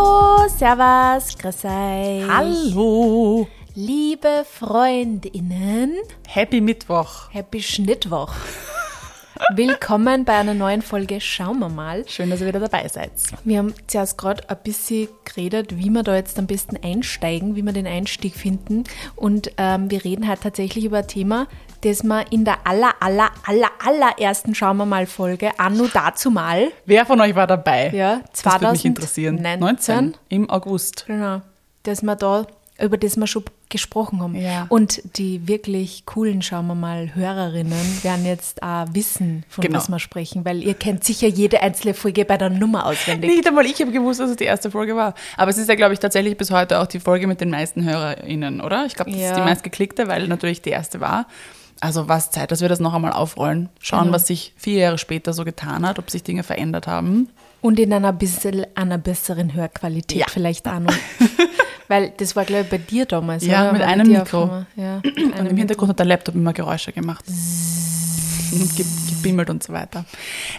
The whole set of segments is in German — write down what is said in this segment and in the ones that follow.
Hallo, Servus, grüß euch. Hallo. Liebe Freundinnen, Happy Mittwoch. Happy Schnittwoch. Willkommen bei einer neuen Folge Schauen wir mal. Schön, dass ihr wieder dabei seid. Wir haben zuerst gerade ein bisschen geredet, wie wir da jetzt am besten einsteigen, wie wir den Einstieg finden. Und ähm, wir reden halt tatsächlich über ein Thema, das wir in der aller, aller, aller, allerersten Schauen wir mal Folge, anno dazu mal, Wer von euch war dabei? ja, Das würde mich 2019, interessieren. 19 im August. Genau, dass wir da, über das wir schon gesprochen haben. Ja. Und die wirklich coolen, schauen wir mal, Hörerinnen werden jetzt auch wissen, von Genau. was wir sprechen, weil ihr kennt sicher jede einzelne Folge bei der Nummer auswendig. Nicht einmal ich habe gewusst, dass es die erste Folge war. Aber es ist ja, glaube ich, tatsächlich bis heute auch die Folge mit den meisten HörerInnen, oder? Ich glaube, das Ja. ist die meistgeklickte, weil natürlich die erste war. Also war es Zeit, dass wir das noch einmal aufrollen. Schauen, Genau. was sich vier Jahre später so getan hat, ob sich Dinge verändert haben. Und in einer bisschen einer besseren Hörqualität Ja. vielleicht auch noch. weil das war, glaube ich, bei dir damals. Ja, oder? mit War einem Mikro. Ja, Und einem im Hintergrund hat der Laptop immer Geräusche gemacht. Gebimmelt und so weiter.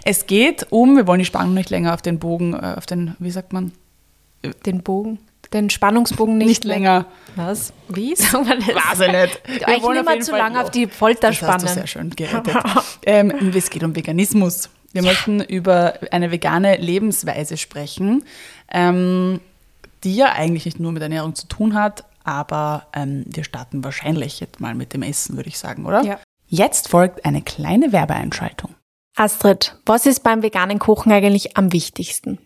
Es geht um, wir wollen die Spannung nicht länger auf den Bogen, äh, auf den, wie sagt man? Den Bogen, den Spannungsbogen nicht, Nicht länger. Was? Wie? Sagen wir das? Weiß ich nicht. Wir Eigentlich wollen jeden zu Fall- lange auf die Folter Das hast du spannen. sehr schön gerettet. ähm, es geht um Veganismus. Wir möchten über eine vegane Lebensweise sprechen, ähm, die ja eigentlich nicht nur mit Ernährung zu tun hat, aber ähm, wir starten wahrscheinlich jetzt mal mit dem Essen, würde ich sagen, oder? Ja. Jetzt folgt eine kleine Werbeeinschaltung. Astrid, was ist beim veganen Kochen eigentlich am wichtigsten?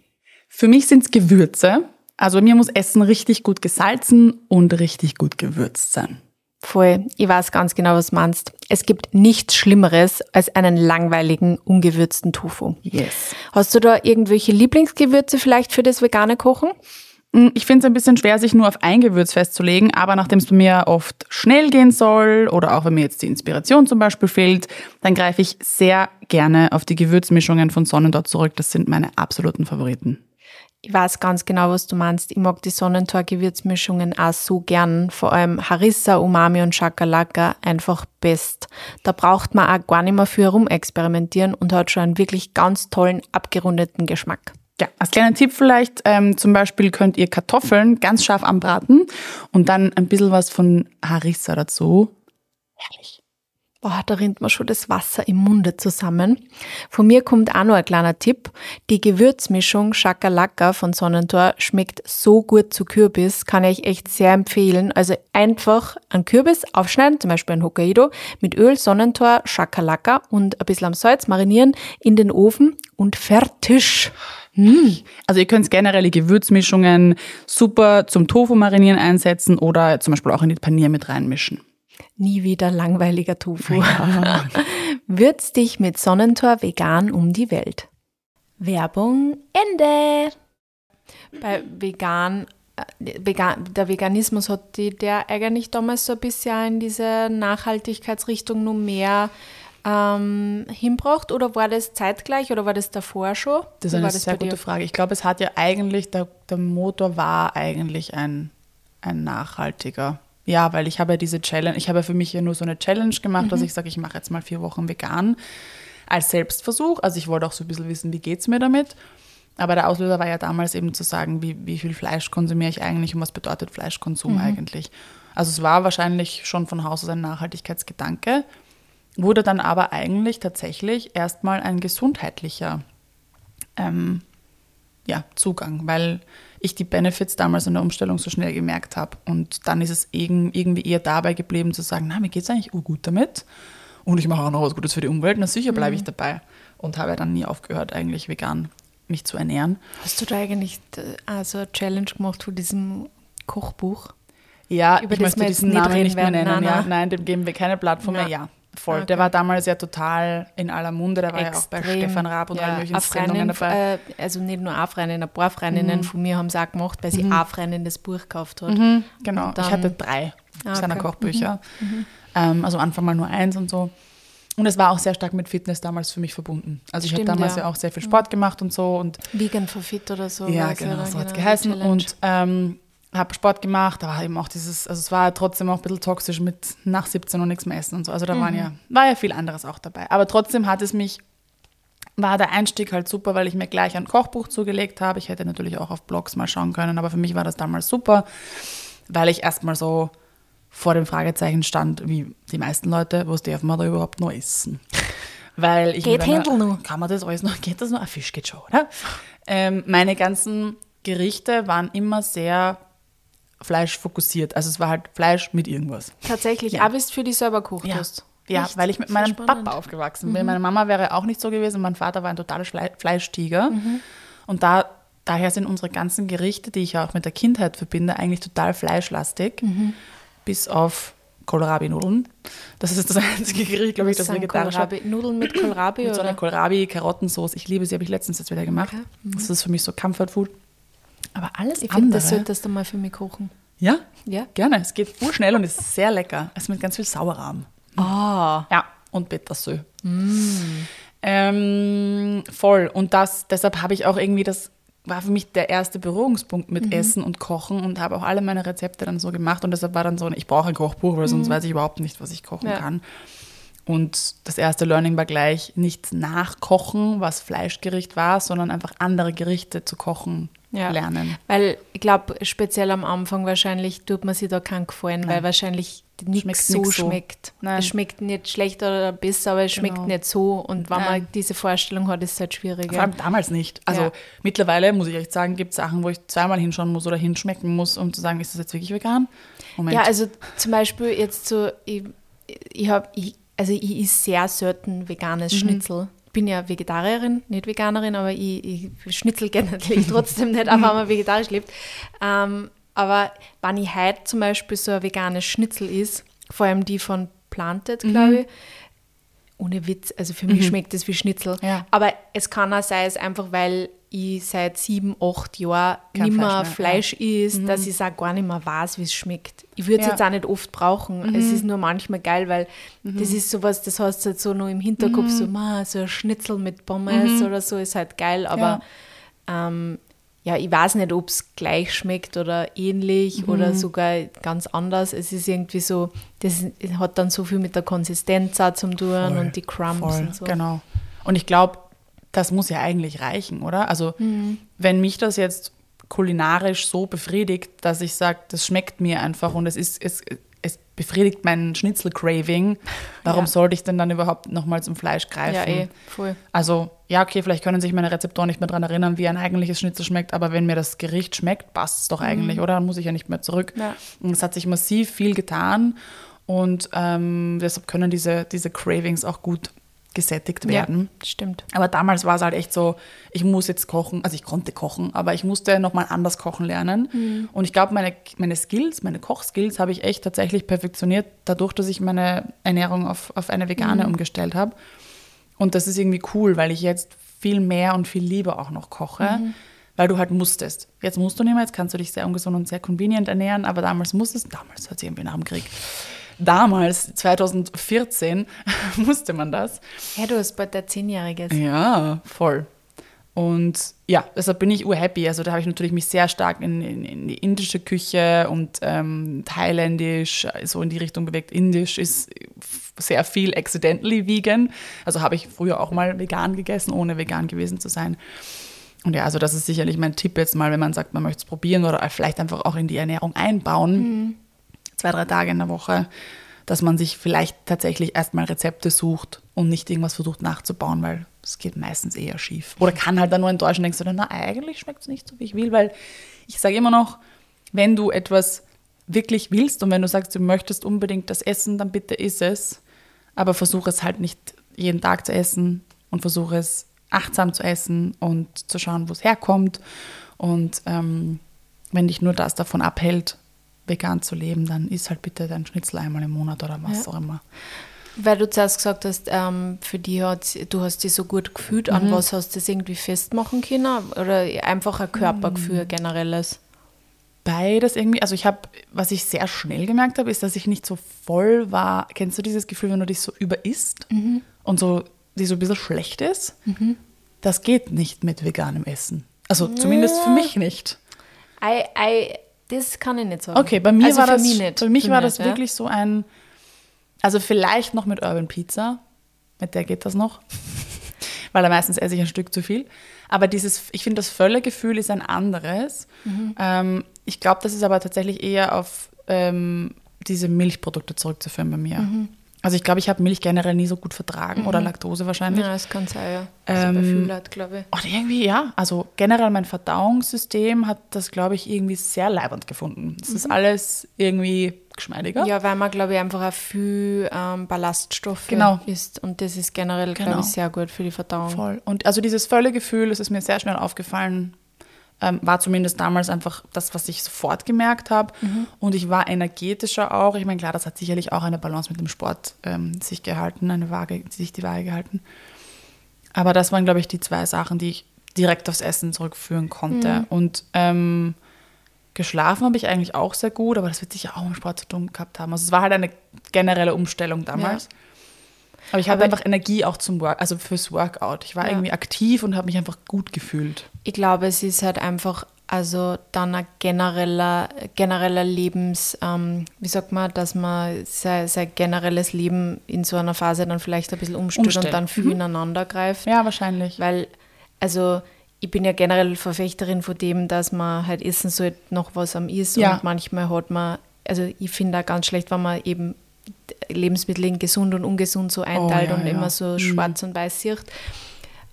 Für mich sind es Gewürze. Also mir muss Essen richtig gut gesalzen und richtig gut gewürzt sein. Voll, ich weiß ganz genau, was du meinst. Es gibt nichts Schlimmeres als einen langweiligen, ungewürzten Tofu. Yes. Hast du da irgendwelche Lieblingsgewürze vielleicht für das vegane Kochen? Mm, Ich finde es ein bisschen schwer, sich nur auf ein Gewürz festzulegen, aber nachdem es bei mir oft schnell gehen soll oder auch wenn mir jetzt die Inspiration zum Beispiel fehlt, dann greife ich sehr gerne auf die Gewürzmischungen von Sonnendort zurück. Das sind meine absoluten Favoriten. Ich weiß ganz genau, was du meinst. Ich mag die Sonnentor-Gewürzmischungen auch so gern. Vor allem Harissa, Umami und Shakalaka einfach best. Da braucht man auch gar nicht mehr für herumexperimentieren und hat schon einen wirklich ganz tollen, abgerundeten Geschmack. Ja, als kleiner Tipp vielleicht, ähm, zum Beispiel könnt ihr Kartoffeln ganz scharf anbraten und dann ein bisschen was von Harissa dazu. Herrlich. Boah, da rinnt mir schon das Wasser im Munde zusammen. Von mir kommt auch noch ein kleiner Tipp. Die Gewürzmischung Shakalaka von Sonnentor schmeckt so gut zu Kürbis, kann ich echt sehr empfehlen. Also einfach einen Kürbis aufschneiden, zum Beispiel ein Hokkaido, mit Öl, Sonnentor, Shakalaka und ein bisschen am Salz marinieren, in den Ofen und fertig. Also ihr könnt generell die Gewürzmischungen super zum Tofu marinieren einsetzen oder zum Beispiel auch in die Panier mit reinmischen. Nie wieder langweiliger Tofu. Würz dich mit Sonnentor vegan um die Welt. Werbung Ende. Bei vegan, äh, vegan der Veganismus hat die, der eigentlich damals so ein bisschen in diese Nachhaltigkeitsrichtung nur mehr ähm, hinbracht oder war das zeitgleich oder war das davor schon? Das ist eine das sehr gute Frage. Ich glaube, es hat ja eigentlich, der, der Motor war eigentlich ein, ein nachhaltiger. Ja, weil ich habe ja diese Challenge, ich habe ja für mich ja nur so eine Challenge gemacht, dass ich sage, ich mache jetzt mal vier Wochen vegan als Selbstversuch. Also ich wollte auch so ein bisschen wissen, wie geht es mir damit. Aber der Auslöser war ja damals eben zu sagen, wie, wie viel Fleisch konsumiere ich eigentlich und was bedeutet Fleischkonsum eigentlich. Also es war wahrscheinlich schon von Haus aus ein Nachhaltigkeitsgedanke, wurde dann aber eigentlich tatsächlich erstmal ein gesundheitlicher ähm, ja, Zugang, weil ich die Benefits damals in der Umstellung so schnell gemerkt habe. Und dann ist es irg- irgendwie eher dabei geblieben zu sagen, na, mir geht es eigentlich gut damit. Und ich mache auch noch was Gutes für die Umwelt. Na sicher bleibe ich dabei. Und habe dann nie aufgehört, eigentlich vegan mich zu ernähren. Hast du da eigentlich also eine Challenge gemacht von diesem Kochbuch? Ja, Über ich das möchte diesen Namen nicht mehr nennen. Nein, ja. nein. Dem geben wir keine Plattform mehr. Nein. Ja, voll. Okay. Der war damals ja total in aller Munde. Der war ja auch bei Stefan Raab und ja, allen möglichen Sendungen dabei. Äh, also nicht nur eine Freundin, ein paar Freundinnen von mir haben es auch gemacht, weil sie eine Freundin das Buch gekauft hat. Genau, Und dann- ich hatte drei Ah, seiner okay. Kochbücher. Ähm, also Anfang mal nur eins und so. Und es war auch sehr stark mit Fitness damals für mich verbunden. Also ich habe damals ja. ja. auch sehr viel Sport gemacht und so und Vegan for Fit oder so. ja, genau, so hat es die geheißen. Challenge. Und ähm, habe Sport gemacht, aber eben auch dieses, also es war trotzdem auch ein bisschen toxisch mit nach 17 und nichts mehr essen und so. Also da waren ja, war ja viel anderes auch dabei. Aber trotzdem hat es mich war der Einstieg halt super, weil ich mir gleich ein Kochbuch zugelegt habe. Ich hätte natürlich auch auf Blogs mal schauen können, aber für mich war das damals super, weil ich erstmal so vor dem Fragezeichen stand, wie die meisten Leute, was darf man da überhaupt noch essen? Weil ich Geht Händel noch? Kann man das alles noch? Geht das noch? Ein Fisch geht schon, oder? Ähm, meine ganzen Gerichte waren immer sehr fleischfokussiert. Also es war halt Fleisch mit irgendwas. Tatsächlich, Ja. auch bis für die selber gekocht hast. Ja, Echt? weil ich mit meinem spannend. Papa aufgewachsen bin. Meine Mama wäre auch nicht so gewesen. Mein Vater war ein totaler Schle Fleischtiger. Mhm. Und da, daher sind unsere ganzen Gerichte, die ich ja auch mit der Kindheit verbinde, eigentlich total fleischlastig. Mhm. Bis auf Kohlrabi-Nudeln. Das ist das einzige Gericht, glaube ich, das vegetarisch hat. Kohlrabi, Nudeln mit Kohlrabi Mit so oder? einer Kohlrabi-Karottensauce. Ich liebe sie, habe ich letztens jetzt wieder gemacht. Okay. Mhm. Das ist für mich so Comfort Food. Aber alles Ich finde, andere. das solltest du mal für mich kochen. ja, Ja? gerne. Es geht urschnell und ist sehr lecker. Es ist mit ganz viel Sauerrahm. Ah. Ja, und Petersilie. Ähm, voll. Und das, deshalb habe ich auch irgendwie, das war für mich der erste Berührungspunkt mit Essen und Kochen und habe auch alle meine Rezepte dann so gemacht. Und deshalb war dann so, ich brauche ein Kochbuch, weil sonst weiß ich überhaupt nicht, was ich kochen Ja. kann. Und das erste Learning war gleich nicht nachkochen, was Fleischgericht war, sondern einfach andere Gerichte zu kochen Ja. lernen. Weil ich glaube, speziell am Anfang wahrscheinlich tut man sich da keinen Gefallen, weil wahrscheinlich Schmeckt nichts so nix so. schmeckt. Nein. Es schmeckt nicht schlecht oder besser, aber es schmeckt Genau. nicht so. Und wenn man Nein. diese Vorstellung hat, ist es halt Vor schwieriger. allem damals nicht. Also Ja. mittlerweile muss ich echt sagen, gibt es Sachen, wo ich zweimal hinschauen muss oder hinschmecken muss, um zu sagen, ist das jetzt wirklich vegan? Moment. Ja, also zum Beispiel jetzt so, ich, ich habe, also ich isse sehr selten veganes Mhm. Schnitzel. Ich bin ja Vegetarierin, nicht Veganerin, aber ich, ich Schnitzel gerne natürlich trotzdem nicht, auch wenn man vegetarisch lebt. Ähm, aber wenn ich heute zum Beispiel so ein veganes Schnitzel ist, vor allem die von Planted, Mhm. glaube ich, ohne Witz, also für mich schmeckt es wie Schnitzel. Ja. Aber es kann auch sein, es einfach, weil ich seit sieben, acht Jahren Kein nicht mehr Fleisch Fleisch, mehr, Mhm. isst, dass ich auch gar nicht mehr weiß, wie es schmeckt. Ich würde es Ja. jetzt auch nicht oft brauchen. Mhm. Es ist nur manchmal geil, weil das ist sowas, das hast du halt so noch im Hinterkopf, Mhm. so, ma, so ein Schnitzel mit Pommes oder so ist halt geil, aber ähm, ja, ich weiß nicht, ob es gleich schmeckt oder ähnlich oder Mhm. sogar ganz anders. Es ist irgendwie so, das hat dann so viel mit der Konsistenz auch zum tun Voll, und die Crumbs Voll, und so. genau. Und ich glaube, das muss ja eigentlich reichen, oder? Also, Mhm. wenn mich das jetzt kulinarisch so befriedigt, dass ich sage, das schmeckt mir einfach und es ist, es, es befriedigt mein Schnitzel-Craving, warum Ja. sollte ich denn dann überhaupt nochmal zum Fleisch greifen? Ja, eh, voll. Also, ja, okay, vielleicht können sich meine Rezeptoren nicht mehr daran erinnern, wie ein eigentliches Schnitzel schmeckt, aber wenn mir das Gericht schmeckt, passt es doch eigentlich, oder? Dann muss ich ja nicht mehr zurück. Ja. Und es hat sich massiv viel getan und ähm, deshalb können diese, diese Cravings auch gut gesättigt werden. Ja, stimmt. Aber damals war es halt echt so, ich muss jetzt kochen, also ich konnte kochen, aber ich musste nochmal anders kochen lernen. Mhm. Und ich glaube, meine, meine Skills, meine Kochskills habe ich echt tatsächlich perfektioniert, dadurch, dass ich meine Ernährung auf, auf eine vegane Mhm. umgestellt habe. Und das ist irgendwie cool, weil ich jetzt viel mehr und viel lieber auch noch koche, Mhm. weil du halt musstest. Jetzt musst du nicht mehr, jetzt kannst du dich sehr ungesund und sehr convenient ernähren, aber damals musstest, damals hört sich irgendwie nach dem Krieg, damals, 2014, musste man das. Ja, du hast bald dein Zehnjähriges. Ja, voll. Und ja, deshalb bin ich urhappy. Also da habe ich natürlich mich sehr stark in, in, in die indische Küche und ähm, thailändisch, so in die Richtung bewegt. Indisch ist sehr viel accidentally vegan. Also habe ich früher auch mal vegan gegessen, ohne vegan gewesen zu sein. Und ja, also das ist sicherlich mein Tipp jetzt mal, wenn man sagt, man möchte es probieren oder vielleicht einfach auch in die Ernährung einbauen, zwei, drei Tage in der Woche, dass man sich vielleicht tatsächlich erstmal Rezepte sucht und nicht irgendwas versucht nachzubauen, weil es geht meistens eher schief. Oder kann halt dann nur enttäuschen, denkst du dann, na, eigentlich schmeckt es nicht so, wie ich will, weil ich sage immer noch, wenn du etwas wirklich willst und wenn du sagst, du möchtest unbedingt das essen, dann bitte iss es, aber versuche es halt nicht jeden Tag zu essen und versuche es achtsam zu essen und zu schauen, wo es herkommt. Und ähm, wenn dich nur das davon abhält, vegan zu leben, dann isst halt bitte dein Schnitzel einmal im Monat oder was Ja. auch immer. Weil du zuerst gesagt hast, ähm, für die hat, du hast dich so gut gefühlt, Mhm. an was hast du das irgendwie festmachen können? Oder einfach ein Körpergefühl Mhm. generelles? Beides irgendwie, also ich habe, was ich sehr schnell gemerkt habe, ist, dass ich nicht so voll war. Kennst du dieses Gefühl, wenn du dich so überisst und so, die so ein bisschen schlecht ist? Das geht nicht mit veganem Essen. Also zumindest für mich nicht. I, I, das kann ich nicht sagen. Okay, bei mir also war für das, mich nicht. für mich war mich das nicht, ja. wirklich so ein, also vielleicht noch mit Urban Pizza, mit der geht das noch. weil da meistens esse ich ein Stück zu viel. Aber dieses, ich finde, das Völlegefühl ist ein anderes. Ähm, ich glaube, das ist aber tatsächlich eher auf ähm, diese Milchprodukte zurückzuführen bei mir. Also ich glaube, ich habe Milch generell nie so gut vertragen oder Laktose wahrscheinlich. Ja, das kann sein, ja. Also bei Ähm, Leuten, glaube ich. Oder irgendwie, ja. Also generell mein Verdauungssystem hat das, glaube ich, irgendwie sehr leibend gefunden. Es ist alles irgendwie geschmeidiger. Ja, weil man, glaube ich, einfach auch viel ähm, Ballaststoffe Genau. isst. Und das ist generell, glaube Genau. ich, sehr gut für die Verdauung. Voll. Und also dieses Völlegefühl, das ist mir sehr schnell aufgefallen, ähm, war zumindest damals einfach das, was ich sofort gemerkt habe. Und ich war energetischer auch. Ich meine, klar, das hat sicherlich auch eine Balance mit dem Sport ähm, sich gehalten, eine Waage, sich die Waage gehalten. Aber das waren, glaube ich, die zwei Sachen, die ich direkt aufs Essen zurückführen konnte. Und ähm, geschlafen habe ich eigentlich auch sehr gut, aber das wird sicher auch im Sport zu tun gehabt haben. Also es war halt eine generelle Umstellung damals. Aber ich Aber- einfach Energie auch zum Work, also fürs Workout. Ich war Ja. irgendwie aktiv und habe mich einfach gut gefühlt. Ich glaube, es ist halt einfach, also dann ein genereller, genereller Lebens, ähm, wie sagt man, dass man sein, sein generelles Leben in so einer Phase dann vielleicht ein bisschen umstellt Umstellt. und dann viel ineinander greift. Ja, wahrscheinlich. Weil, also ich bin ja generell Verfechterin von dem, dass man halt essen sollte, noch was am ist. Ja. Und manchmal hat man, also ich finde auch ganz schlecht, wenn man eben Lebensmittel in gesund und ungesund so einteilt Oh, ja, und ja. immer so Mhm. schwarz und weiß sieht.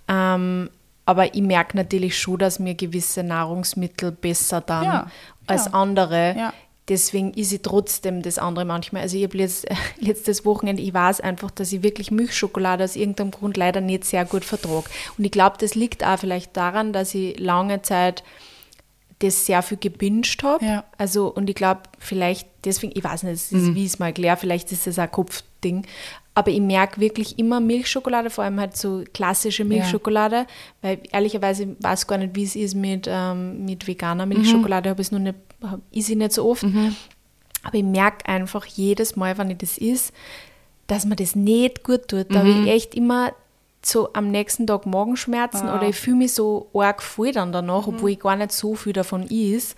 Ähm, aber ich merke natürlich schon, dass mir gewisse Nahrungsmittel besser dann Ja, als andere. Deswegen ist ich trotzdem das andere manchmal. Also ich habe letzt, letztes Wochenende, ich weiß einfach, dass ich wirklich Milchschokolade aus irgendeinem Grund leider nicht sehr gut vertrage. Und ich glaube, das liegt auch vielleicht daran, dass ich lange Zeit das sehr viel gebinged habe. Ja. Also, und ich glaube, vielleicht deswegen, ich weiß nicht, ist, wie ich es mal erkläre, vielleicht ist es ein Kopfding. Aber ich merke wirklich immer Milchschokolade, vor allem halt so klassische Milchschokolade, weil ehrlicherweise ich weiß gar nicht, wie es ist mit, ähm, mit veganer Milchschokolade, habe ich es noch nicht, hab- ich nicht so oft. Aber ich merke einfach jedes Mal, wenn ich das is, dass mir das nicht gut tut. Da habe ich echt immer so am nächsten Tag Magenschmerzen oder ich fühle mich so arg voll dann danach, obwohl ich gar nicht so viel davon is.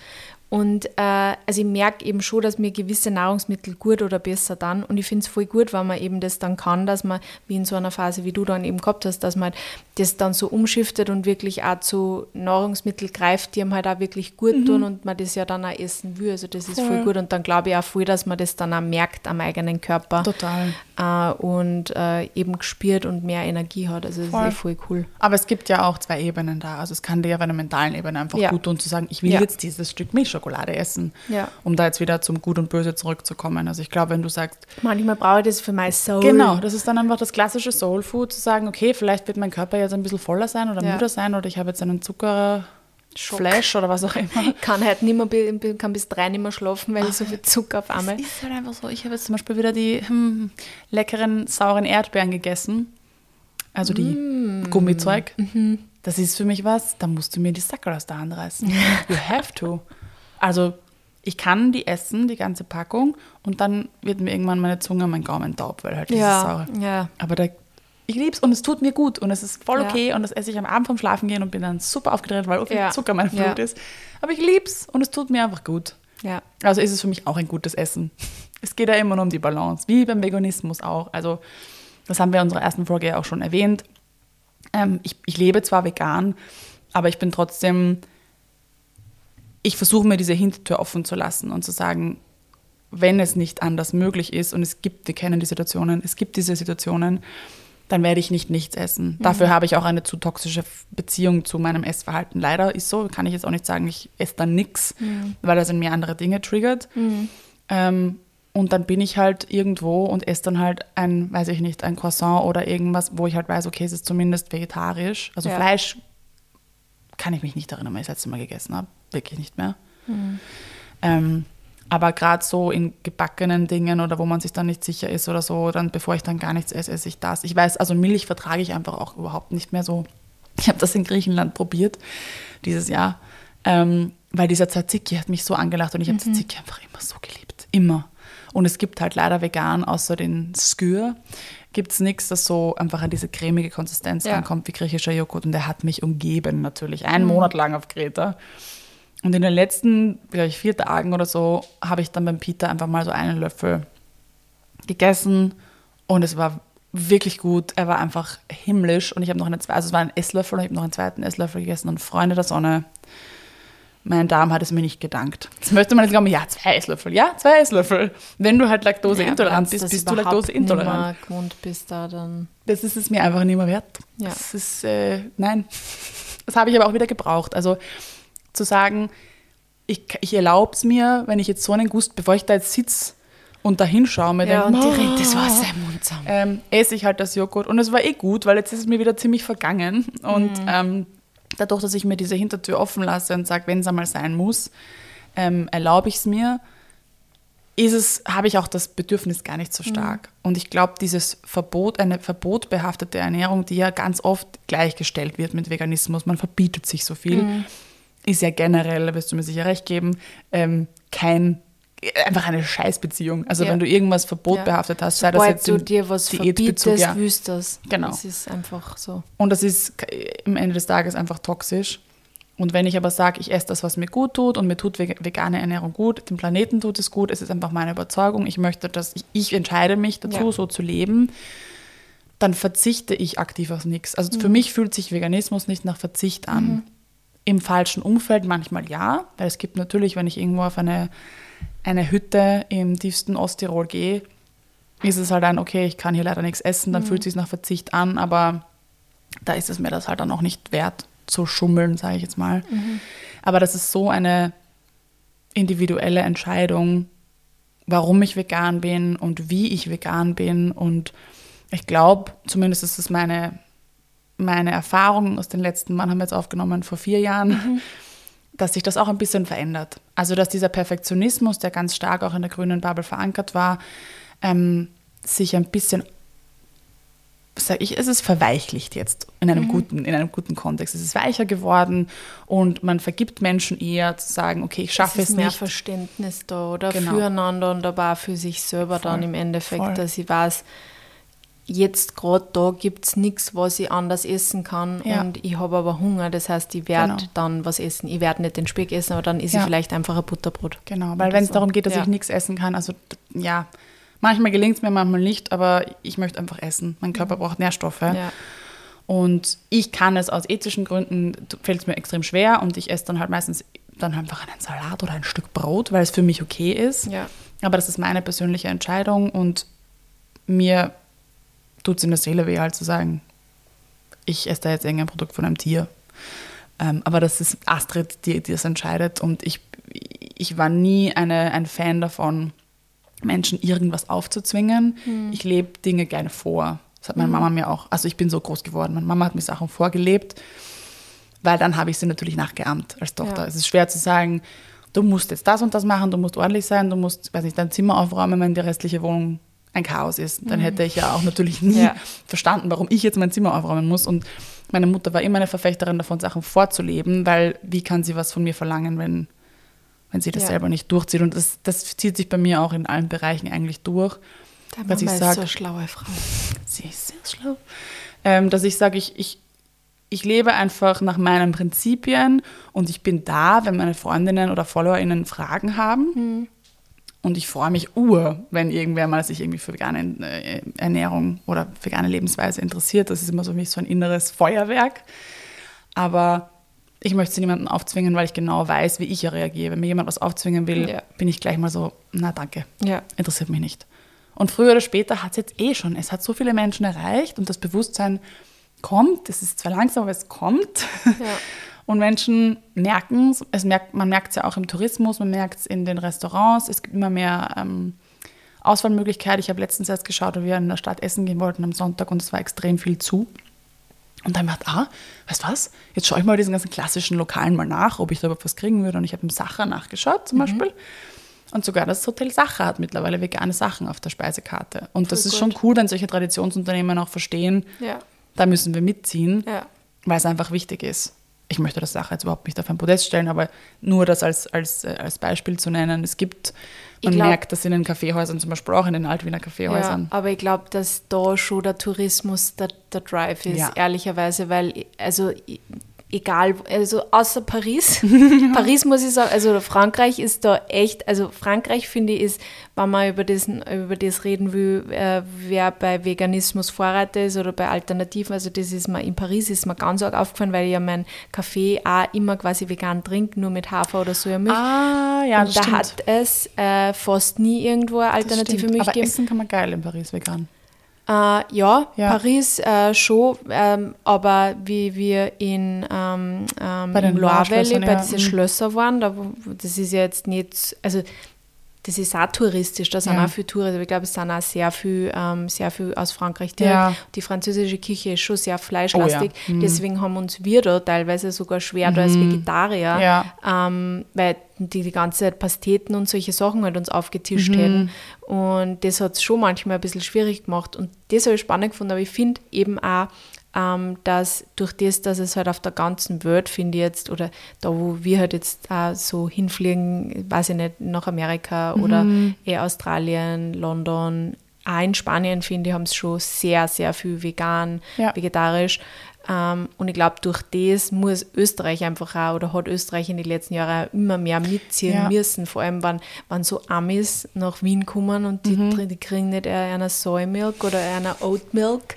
Und äh, also ich merke eben schon, dass mir gewisse Nahrungsmittel gut oder besser dann. Und ich finde es voll gut, wenn man eben das dann kann, dass man, wie in so einer Phase, wie du dann eben gehabt hast, dass man das dann so umschiftet und wirklich auch zu Nahrungsmitteln greift, die einem halt auch wirklich gut tun und man das ja dann auch essen will. Also das ist voll Voll. gut. Und dann glaube ich auch voll, dass man das dann auch merkt am eigenen Körper Total. äh, und äh, eben gespürt und mehr Energie hat. Also das Voll. ist eh voll cool. Aber es gibt ja auch zwei Ebenen da. Also es kann dir auf einer mentalen Ebene einfach Ja. gut tun, zu sagen, ich will Ja. jetzt dieses Stück Milchschokolade essen, Ja. um da jetzt wieder zum Gut und Böse zurückzukommen. Also ich glaube, wenn du sagst, Manchmal brauche ich das für mein Soul. Genau, das ist dann einfach das klassische Soul Food, zu sagen, okay, vielleicht wird mein Körper jetzt ein bisschen voller sein oder Ja. müder sein oder ich habe jetzt einen Schock. Zuckerflash oder was auch immer. Ich kann halt nicht mehr, kann bis drei nicht mehr schlafen, weil ich so viel Zucker auf einmal. Es ist halt einfach so, ich habe jetzt zum Beispiel wieder die hm, leckeren, sauren Erdbeeren gegessen. Also die Mm. Gummizeug. Mhm. Das ist für mich was, da musst du mir die Sacker aus der Hand reißen. You have to. Also ich kann die essen, die ganze Packung, und dann wird mir irgendwann meine Zunge, mein Gaumen taub, weil halt Ja, Saure. ja. Aber da, ich lieb's und es tut mir gut und es ist voll Ja. okay und das esse ich am Abend vom Schlafen gehen und bin dann super aufgedreht, weil so viel Ja. Zucker in meinem. Blut ist. Aber ich lieb's und es tut mir einfach gut. Ja. Also ist es für mich auch ein gutes Essen. Es geht ja immer nur um die Balance, wie beim Veganismus auch. Also das haben wir in unserer ersten Folge ja auch schon erwähnt. Ähm, ich, ich lebe zwar vegan, aber ich bin trotzdem, ich versuche mir diese Hintertür offen zu lassen und zu sagen, wenn es nicht anders möglich ist und es gibt, wir kennen die Situationen, es gibt diese Situationen, dann werde ich nicht nichts essen. Dafür habe ich auch eine zu toxische Beziehung zu meinem Essverhalten. Leider ist so, kann ich jetzt auch nicht sagen, ich esse dann nichts, weil das in mir andere Dinge triggert. Ähm, und dann bin ich halt irgendwo und esse dann halt ein, weiß ich nicht, ein Croissant oder irgendwas, wo ich halt weiß, okay, es ist zumindest vegetarisch. Also Ja. Fleisch kann ich mich nicht erinnern, weil ich das letzte Mal gegessen habe. Wirklich nicht mehr. Ähm, aber gerade so in gebackenen Dingen oder wo man sich dann nicht sicher ist oder so, dann bevor ich dann gar nichts esse, esse ich das. Ich weiß, also Milch vertrage ich einfach auch überhaupt nicht mehr so. Ich habe das in Griechenland probiert dieses Jahr, ähm, weil dieser Tzatziki hat mich so angelacht und ich habe Tzatziki einfach immer so geliebt. Immer. Und es gibt halt leider vegan, außer den Skür, gibt es nichts, das so einfach an diese cremige Konsistenz Ja. rankommt wie griechischer Joghurt. Und der hat mich umgeben natürlich, einen Monat lang auf Kreta. Und in den letzten, glaube ich, vier Tagen oder so, habe ich dann beim Peter einfach mal so einen Löffel gegessen und es war wirklich gut. Er war einfach himmlisch und ich habe noch eine zweite, also es war ein Esslöffel und ich habe noch einen zweiten Esslöffel gegessen und Freunde der Sonne, mein Darm hat es mir nicht gedankt. Jetzt möchte man jetzt glauben, ja, zwei Esslöffel, ja, zwei Esslöffel. Wenn du halt laktoseintolerant ja, bist, bist du laktoseintolerant. gewohnt bist da dann. Das ist es mir einfach nicht mehr wert. Ja. Das ist, äh, nein. Das habe ich aber auch wieder gebraucht. Also zu sagen, ich, ich erlaube es mir, wenn ich jetzt so einen Gust, bevor ich da jetzt sitze und da hinschaue, mir ja, denke, und direkt das Wasser im Mund ähm, esse ich halt das Joghurt. Und es war eh gut, weil jetzt ist es mir wieder ziemlich vergangen. Und mhm. ähm, dadurch, dass ich mir diese Hintertür offen lasse und sage, wenn es einmal sein muss, ähm, erlaube ich es mir, ist es, habe ich auch das Bedürfnis gar nicht so mhm. stark. Mhm. Und ich glaube, dieses Verbot, eine verbotbehaftete Ernährung, die ja ganz oft gleichgestellt wird mit Veganismus, man verbietet sich so viel, mhm. Ist ja generell, da wirst du mir sicher recht geben, ähm, kein einfach eine Scheißbeziehung. Also ja. wenn du irgendwas verbotbehaftet hast, sei das jetzt du dir was Diätbezug, ja. wüsst das. Genau. Das ist einfach so. Und das ist im Ende des Tages einfach toxisch. Und wenn ich aber sage, ich esse das, was mir gut tut und mir tut vegane Ernährung gut, dem Planeten tut es gut, es ist einfach meine Überzeugung, ich möchte, dass ich, ich entscheide mich dazu, ja. so zu leben, dann verzichte ich aktiv auf nichts. Also mhm. für mich fühlt sich Veganismus nicht nach Verzicht an. Mhm. Im falschen Umfeld manchmal ja, weil es gibt natürlich, wenn ich irgendwo auf eine eine Hütte im tiefsten Osttirol gehe, ist es halt ein, okay, ich kann hier leider nichts essen, dann mhm. fühlt es sich nach Verzicht an, aber da ist es mir das halt dann auch nicht wert zu schummeln, sage ich jetzt mal. Mhm. Aber das ist so eine individuelle Entscheidung, warum ich vegan bin und wie ich vegan bin. Und ich glaube, zumindest ist es meine, meine Erfahrung aus den letzten, wann haben wir jetzt aufgenommen, vor vier Jahren, mhm dass sich das auch ein bisschen verändert. Also dass dieser Perfektionismus, der ganz stark auch in der grünen Bubble verankert war, ähm, sich ein bisschen, sage ich, es ist verweichlicht jetzt in einem, mhm. guten, in einem guten Kontext. Es ist weicher geworden und man vergibt Menschen eher zu sagen, okay, ich schaffe es, es mehr nicht. Verständnis da oder genau. füreinander und aber auch für sich selber Voll. dann im Endeffekt, Voll. dass ich weiß, jetzt gerade da gibt es nichts, was ich anders essen kann ja. und ich habe aber Hunger. Das heißt, ich werde genau. dann was essen. Ich werde nicht den Speck essen, aber dann esse ja. ich vielleicht einfach ein Butterbrot. Genau, weil wenn es so. darum geht, dass ja. ich nichts essen kann, also ja, manchmal gelingt es mir, manchmal nicht, aber ich möchte einfach essen. Mein Körper mhm. braucht Nährstoffe. Und ich kann es aus ethischen Gründen, fällt es mir extrem schwer und ich esse dann halt meistens dann einfach einen Salat oder ein Stück Brot, weil es für mich okay ist. Aber das ist meine persönliche Entscheidung und mir tut es in der Seele weh, halt zu sagen, ich esse da jetzt irgendein Produkt von einem Tier. Ähm, aber das ist Astrid, die, die das entscheidet. Und ich, ich war nie eine, ein Fan davon, Menschen irgendwas aufzuzwingen. Mhm. Ich lebe Dinge gerne vor. Das hat meine mhm. Mama mir auch, also ich bin so groß geworden. Meine Mama hat mir Sachen vorgelebt, weil dann habe ich sie natürlich nachgeahmt als Tochter. Ja. Es ist schwer zu sagen, du musst jetzt das und das machen, du musst ordentlich sein, du musst, weiß nicht, dein Zimmer aufräumen, wenn die restliche Wohnung ein Chaos ist. Dann mhm. hätte ich ja auch natürlich nie ja. verstanden, warum ich jetzt mein Zimmer aufräumen muss. Und meine Mutter war immer eine Verfechterin davon, Sachen vorzuleben, weil wie kann sie was von mir verlangen, wenn, wenn sie das ja. selber nicht durchzieht? Und das, das zieht sich bei mir auch in allen Bereichen eigentlich durch. Deine dass Mama ich sag, ist so eine schlaue Frau. Sie ist sehr schlau. Ähm, dass ich sage, ich, ich, ich lebe einfach nach meinen Prinzipien und ich bin da, wenn meine Freundinnen oder FollowerInnen Fragen haben. Mhm. Und ich freue mich ur, wenn irgendwer mal sich irgendwie für vegane äh, Ernährung oder vegane Lebensweise interessiert. Das ist immer so für mich so ein inneres Feuerwerk. Aber ich möchte es niemandem aufzwingen, weil ich genau weiß, wie ich reagiere. Wenn mir jemand was aufzwingen will, ja. bin ich gleich mal so, na danke, ja. interessiert mich nicht. Und früher oder später hat es jetzt eh schon. Es hat so viele Menschen erreicht und das Bewusstsein kommt. Es ist zwar langsam, aber es kommt. Ja. Und Menschen merken es, merkt, man merkt es ja auch im Tourismus, man merkt es in den Restaurants, es gibt immer mehr ähm, Auswahlmöglichkeiten. Ich habe letztens erst geschaut, ob wir in der Stadt essen gehen wollten am Sonntag und es war extrem viel zu. Und dann dachte ah, weißt du was, jetzt schaue ich mal diesen ganzen klassischen Lokalen mal nach, ob ich da überhaupt was kriegen würde. Und ich habe im Sacher nachgeschaut zum mhm. Beispiel. Und sogar das Hotel Sacher hat mittlerweile vegane Sachen auf der Speisekarte. Und das Voll ist gut. schon cool, wenn solche Traditionsunternehmen auch verstehen, ja. da müssen wir mitziehen, ja. weil es einfach wichtig ist ich möchte das Sache jetzt überhaupt nicht auf ein Podest stellen, aber nur das als, als, äh, als Beispiel zu nennen. Es gibt, man glaub, merkt das in den Kaffeehäusern, zum Beispiel auch in den Altwiener Kaffeehäusern. Ja, aber ich glaube, dass da schon der Tourismus der, der Drive ist, ja. ehrlicherweise, weil, also egal, also außer Paris. Paris muss ich sagen, also Frankreich ist da echt, also Frankreich finde ich ist, wenn man über das, über das reden will, äh, wer bei Veganismus Vorreiter ist oder bei Alternativen, also das ist mir, in Paris ist mir ganz arg aufgefallen, weil ich ja meinen Kaffee auch immer quasi vegan trinke, nur mit Hafer oder Sojamilch. Ah, ja, Und das da stimmt. hat es äh, fast nie irgendwo eine alternative. Milch Aber gegeben. essen kann man geil in Paris vegan. Äh, ja, Ja. Paris äh, schon, ähm, aber wie wir in ähm, ähm, Bei den im Loire Valley bei ja. diesen Mhm. Schlössern waren, da, das ist ja jetzt nicht, also das ist auch touristisch, da sind Ja. auch viele Touristen, ich glaube, es sind auch sehr viel, ähm, sehr viel aus Frankreich Ja. Die französische Küche ist schon sehr fleischlastig, Oh ja. Mhm. deswegen haben uns wir da teilweise sogar schwer da als Vegetarier, Ja. ähm, weil die die ganze Zeit Pasteten und solche Sachen halt uns aufgetischt Mhm. hätten. Und das hat es schon manchmal ein bisschen schwierig gemacht. Und das habe ich spannend gefunden, aber ich finde eben auch, dass durch das, dass es halt auf der ganzen Welt, finde ich jetzt, oder da, wo wir halt jetzt auch so hinfliegen, weiß ich nicht, nach Amerika oder eh Australien, London, auch in Spanien, finde ich, haben es schon sehr, sehr viel vegan, Ja. vegetarisch. Ähm, und ich glaube, durch das muss Österreich einfach auch, oder hat Österreich in den letzten Jahren immer mehr mitziehen Ja. müssen. Vor allem, wenn, wenn so Amis nach Wien kommen und die, Mhm. die kriegen nicht eher eine Soy Milk oder eine Oat Milk.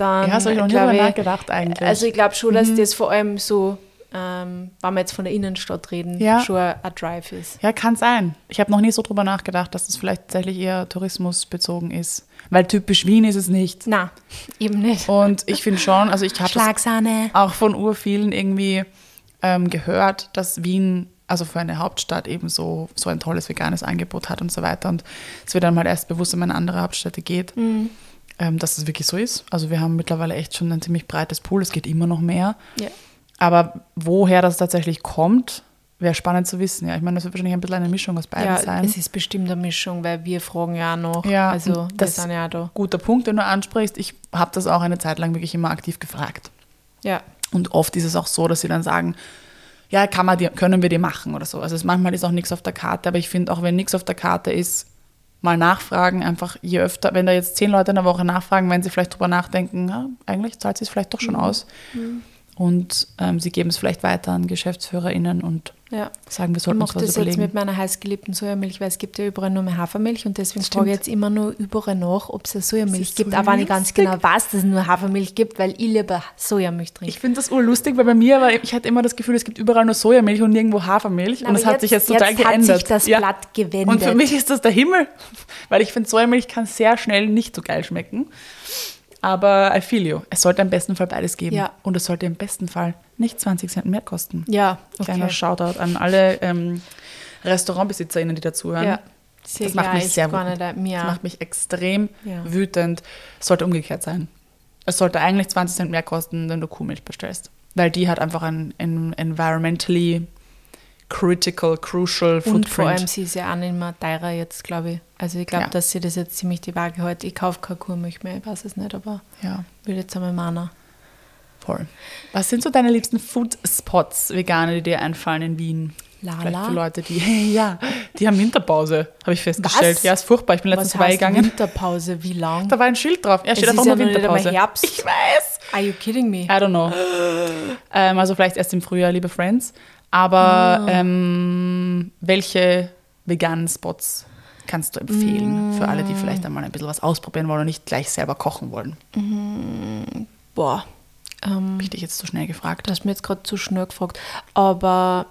Dann, Ja, das habe ich noch nie ich- nachgedacht eigentlich. Mhm. Also ich glaube schon, dass das vor allem so, ähm, wenn wir jetzt von der Innenstadt reden, Ja. schon ein Drive ist. Ja, kann sein. Ich habe noch nie so drüber nachgedacht, dass es vielleicht tatsächlich eher tourismusbezogen ist. Weil typisch Wien ist es nicht. Na, eben nicht. Und ich finde schon, also ich habe das auch von urvielen irgendwie ähm, gehört, dass Wien, also für eine Hauptstadt, eben so, so ein tolles veganes Angebot hat und so weiter. Und es wird dann mal erst bewusst, wenn man in andere Hauptstädte geht, Mhm. Ähm, dass es wirklich so ist. Also wir haben mittlerweile echt schon ein ziemlich breites Pool, es geht immer noch mehr. Ja. Aber woher das tatsächlich kommt, wäre spannend zu wissen. Ja, ich meine, das wird wahrscheinlich ein bisschen eine Mischung aus beiden Ja, sein. es ist bestimmt eine Mischung, weil wir fragen ja auch noch. Ja, also das- sind ja da. Guter Punkt, den du ansprichst. Ich habe das auch eine Zeit lang wirklich immer aktiv gefragt. Ja. Und oft ist es auch so, dass sie dann sagen, ja, kann man die, können wir die machen oder so. Also es, manchmal ist auch nichts auf der Karte, aber ich finde auch, wenn nichts auf der Karte ist, mal nachfragen, einfach je öfter, wenn da jetzt zehn Leute in der Woche nachfragen, wenn sie vielleicht drüber nachdenken, ja, eigentlich zahlt sie es vielleicht doch schon Mhm. Und ähm, sie geben es vielleicht weiter an GeschäftsführerInnen und Ja. sagen, wir Ich sollten uns mache was das jetzt überlegen. mit meiner heißgeliebten Sojamilch, weil es gibt ja überall nur mehr Hafermilch und deswegen Stimmt. frage ich jetzt immer nur überall nach, ob es eine Sojamilch ist so gibt. Aber wenn ich ganz lustig. genau weiß, dass es nur Hafermilch gibt, weil ich lieber Sojamilch trinke. Ich finde das urlustig, weil bei mir war, ich hatte immer das Gefühl, es gibt überall nur Sojamilch und nirgendwo Hafermilch. Na, und das aber hat sich jetzt jetzt- total jetzt hat geändert. sich das Blatt gewendet. Und für mich ist das der Himmel, weil ich finde, Sojamilch kann sehr schnell nicht so geil schmecken. Aber I feel you. Es sollte im besten Fall beides geben. Ja. Und es sollte im besten Fall nicht 20 Cent mehr kosten. Ja, Kleiner okay. Shoutout an alle ähm, RestaurantbesitzerInnen, die dazuhören. Ja. Sehr Das macht mich sehr wütend. mir Das macht mich extrem Ja. wütend. Es sollte umgekehrt sein. Es sollte eigentlich 20 Cent mehr kosten, wenn du Kuhmilch bestellst. Weil die hat einfach ein, ein environmentally critical, crucial Und Footprint. vor allem, sie ist ja auch nicht mehr teurer jetzt, glaube ich. Also ich glaube, Ja. dass sie das jetzt ziemlich die Waage hält. Ich kaufe keine Kuhmilch mehr, ich weiß es nicht, aber ja, würde jetzt einmal meinen. voll. Was sind so deine liebsten Food-Spots, vegane, die dir einfallen in Wien? Vielleicht Lala. für Leute, die, ja, die haben Winterpause, habe ich festgestellt. Was? Ja, ist furchtbar. Ich bin letztens vorbeigegangen. Winterpause? Wie lang? Da war ein Schild drauf. Ja, steht einfach ja nur einmal Winterpause. Herbst. Ich weiß. Are you kidding me? I don't know. ähm, also vielleicht erst im Frühjahr, liebe Friends. Aber Ah. ähm, welche veganen Spots kannst du empfehlen für alle, die vielleicht einmal ein bisschen was ausprobieren wollen und nicht gleich selber kochen wollen? Boah. Ähm, Habe ich dich jetzt so schnell gefragt? Du hast mir jetzt gerade zu schnell gefragt. Aber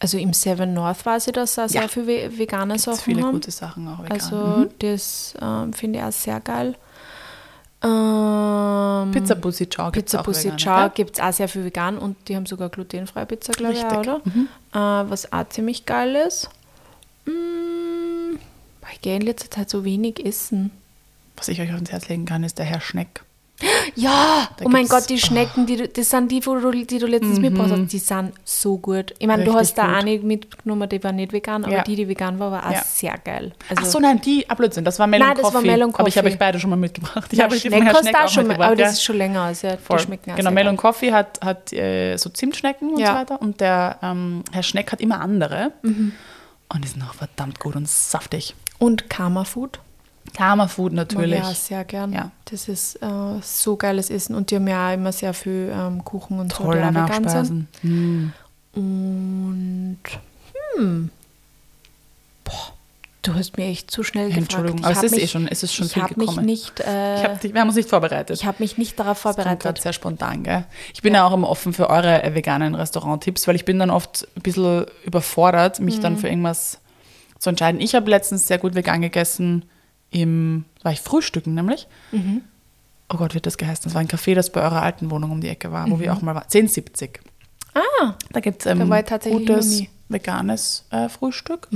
also im Seven North weiß ich, dass da sehr Ja. viele ve- vegane Gibt's Sachen viele haben. gute Sachen auch vegan. Also mhm. das ähm, finde ich auch sehr geil. Ähm, Pizza Pussy Ciao gibt's Pizza auch Pussy gell? gibt es auch sehr viel vegan und die haben sogar glutenfreie Pizza, glaube ich, auch, oder? Mhm. Äh, was auch ziemlich geil ist. Mm, ich gehe in letzter Zeit so wenig essen. Was ich euch ans Herz legen kann, ist der Herr Schneck. Ja, Da oh mein Mhm. Gott, die Schnecken, die, du- das sind die, die du letztens mitgebracht hast, die sind so gut. Ich meine, du hast da gut. eine mitgenommen, die war nicht vegan, aber Ja. die, die vegan war, war auch Ja. sehr geil. Also, Ach so, nein, die, ah, Blödsinn, das war Melon Nein, das war Coffee. Aber ich habe Coffee. euch beide schon mal mitgebracht. Ich ja, habe euch Schneck hast Schneck auch schon mal, mitgebracht. aber das ist schon länger aus. Ja, Voll. die schmecken Genau, Melon. Coffee hat, hat äh, so Zimtschnecken und Ja. so weiter. Und der ähm, Herr Schneck hat immer andere. Mhm. Und die sind auch verdammt gut und saftig. Und Karma Food. Karma Food natürlich. Ja, sehr gern. Ja. Das ist äh, so geiles Essen und die haben ja auch immer sehr viel ähm, Kuchen und so. Tolle sind. Nachspeisen. Mm. Und hm, boah, du hast mir echt zu schnell gefragt. Entschuldigung, aber es ist mich, eh schon, es ist schon ich viel habe mich gekommen. nicht, äh, ich hab, wir haben uns nicht vorbereitet. ich habe mich nicht darauf Das vorbereitet. sehr spontan, gell? Ich bin ja. auch immer offen für eure äh, veganen Restauranttipps, weil ich bin dann oft ein bisschen überfordert, mich Mhm. dann für irgendwas zu entscheiden. Ich habe letztens sehr gut vegan gegessen im, war ich frühstücken nämlich. Mhm. Oh Gott, wird das geheißen? Das war ein Café, das bei eurer alten Wohnung um die Ecke war, wo wir auch mal waren. 1070. Mhm. Ah, Da gibt es ähm, tatsächlich gutes veganes äh, Frühstück.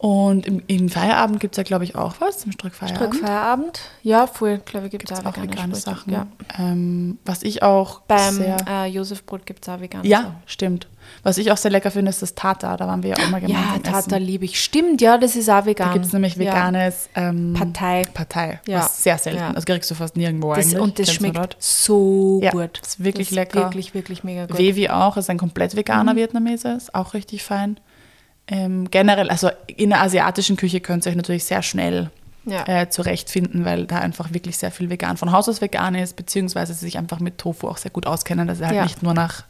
Und im, im Feierabend gibt es ja, glaube ich, auch was, im Strickfeierabend. Drückfeierabend. Ja, voll, glaube ich, gibt es auch vegane vegane Sachen. Ja. Ähm, was ich auch Beim sehr... äh, Josefbrot gibt es auch vegane Ja, Sachen. stimmt. Was ich auch sehr lecker finde, ist das Tata. Da waren wir ja auch mal gemeinsam Ja, Tata liebe ich. Stimmt, ja, das ist auch vegan. Da gibt es nämlich Ja. veganes ähm, Partei. Partei. Ja. Was sehr selten. Ja. Das kriegst du fast nirgendwo Das, eigentlich. und das schmeckt so Ja, gut. ist wirklich das lecker. Wirklich, wirklich mega gut. Wevi auch, ist ein komplett veganer Mhm. Vietnameser, ist auch richtig fein. Ähm, generell, also in der asiatischen Küche könnt ihr euch natürlich sehr schnell Ja. äh, zurechtfinden, weil da einfach wirklich sehr viel vegan von Haus aus vegan ist, beziehungsweise sie sich einfach mit Tofu auch sehr gut auskennen, dass er halt Ja. nicht nur nach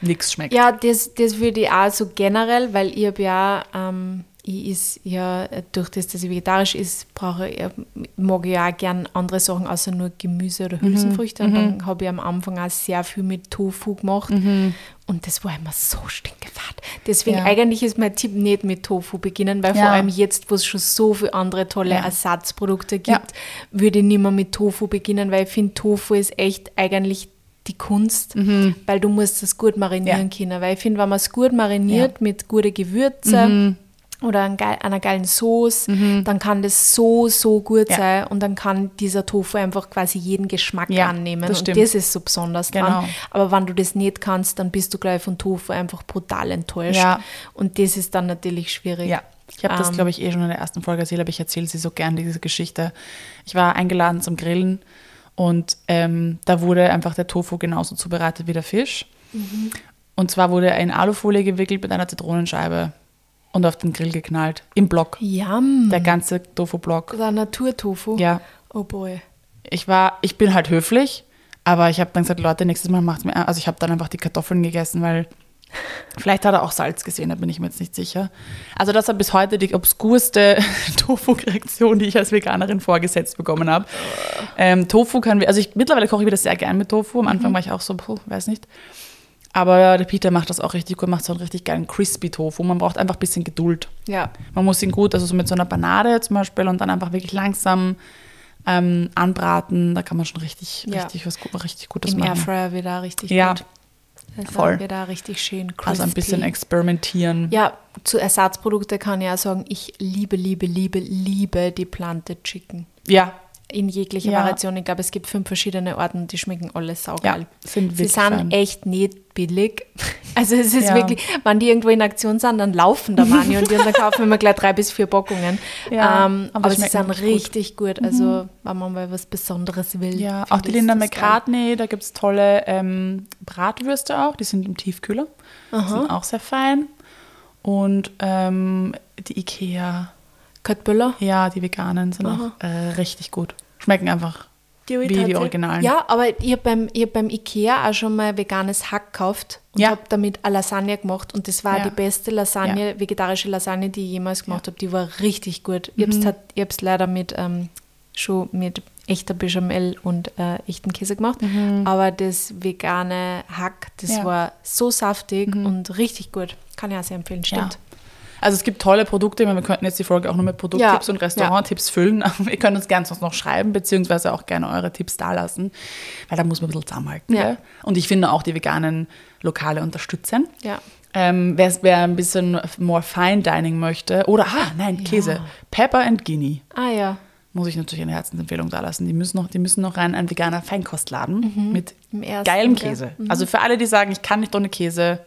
nichts schmeckt. Ja, das, das würde ich auch so generell, weil ich habe ja, ähm, ich is ja, durch das, dass ich vegetarisch ist, brauche ich, äh, mag ich auch gern andere Sachen, außer nur Gemüse oder Hülsenfrüchte. Und dann habe ich am Anfang auch sehr viel mit Tofu gemacht. Und das war immer so stinkefad. Deswegen Ja. eigentlich ist mein Tipp nicht mit Tofu beginnen, weil Ja. vor allem jetzt, wo es schon so viele andere tolle Ja. Ersatzprodukte gibt, würde ich nicht mehr mit Tofu beginnen, weil ich finde, Tofu ist echt eigentlich die Kunst, weil du musst es gut marinieren Mhm. Können. Weil ich finde, wenn man es gut mariniert mit guten Gewürzen oder geil, einer geilen Sauce, dann kann das so, so gut Mhm. Ja. sein und dann kann dieser Tofu einfach quasi jeden Geschmack Ja, annehmen. das und das ist so besonders dran. Genau. Aber wenn du das nicht kannst, dann bist du gleich von Tofu einfach brutal enttäuscht. Ja. Und das ist dann natürlich schwierig. Ja, ich habe das, Ähm, glaube ich, eh schon in der ersten Folge erzählt, aber ich erzähle sie so gern, diese Geschichte. Ich war eingeladen zum Grillen und ähm, da wurde einfach der Tofu genauso zubereitet wie der Fisch. Und zwar wurde er in Alufolie gewickelt mit einer Zitronenscheibe und auf den Grill geknallt. Im Block. Yum. Der ganze Tofu-Block. Der Naturtofu. Ja. Oh boy. Ich war, ich bin halt höflich, aber ich habe dann gesagt, Leute, nächstes Mal macht's mir, also ich habe dann einfach die Kartoffeln gegessen, weil vielleicht hat er auch Salz gesehen, da bin ich mir jetzt nicht sicher. Also das war bis heute die obskurste Tofu-Reaktion, die ich als Veganerin vorgesetzt bekommen habe. Ähm, Tofu können wir, also ich mittlerweile koche ich wieder sehr gern mit Tofu. Am Mhm. Anfang war ich auch so, puh, weiß nicht. Aber der Peter macht das auch richtig gut, macht so einen richtig geilen crispy Tofu. Man braucht einfach ein bisschen Geduld. Ja. Man muss ihn gut, also so mit so einer Banane zum Beispiel und dann einfach wirklich langsam ähm, anbraten. Da kann man schon richtig, Ja. richtig was richtig Gutes Im machen. Airfryer wird da richtig Ja. gut. Also Voll. Wird da richtig schön crispy. Also ein bisschen experimentieren. Ja, zu Ersatzprodukte kann ich auch sagen, ich liebe, liebe, liebe, liebe die Planted Chicken. Ja, In jeglicher Ja. Variation. Ich glaube, es gibt fünf verschiedene Arten, die schmecken alle ja, saugeil. sind Sie sind fein. echt nicht billig. Also es ist Ja. wirklich, wenn die irgendwo in Aktion sind, dann laufen da manche und dann kaufen wir immer gleich drei bis vier Packungen. Ja, ähm, aber aber sie sind richtig gut. Mhm. gut. Also wenn man mal was Besonderes will. Ja, auch die Linda das geil. McCartney, da gibt es tolle ähm, Bratwürste auch, die sind im Tiefkühler. Die sind auch sehr fein. Und ähm, die Ikea, Köttbüller. ja, die veganen sind auch äh, richtig gut. Schmecken einfach Die ich wie die Originalen. Ja, aber ich habe beim, ich hab beim Ikea auch schon mal veganes Hack gekauft und Ja. habe damit eine Lasagne gemacht und das war Ja. die beste Lasagne, vegetarische Lasagne, die ich jemals gemacht habe. Die war richtig gut. Ich Mhm. habe es leider mit ähm, schon mit echter Bechamel und äh, echten Käse gemacht, aber das vegane Hack, das Mhm. Ja. Mhm. war so saftig und richtig gut. Kann ich auch sehr empfehlen, stimmt. Ja. Also es gibt tolle Produkte, wir könnten jetzt die Folge auch nur mit Produkttipps Ja, und Restauranttipps füllen. Ihr könnt uns gerne sonst noch schreiben, beziehungsweise auch gerne eure Tipps dalassen, weil da muss man ein bisschen zusammenhalten. Ja. Und ich finde auch die veganen Lokale unterstützen. Ja. Ähm, wer, wer ein bisschen more Fine Dining möchte, oder, ah, nein, Käse, Pepper and Guinea, Ah ja, muss ich natürlich eine Herzensempfehlung dalassen. Die müssen noch, die müssen noch rein, ein veganer Feinkostladen mit Im ersten, geilem? Käse. Also für alle, die sagen, ich kann nicht ohne Käse,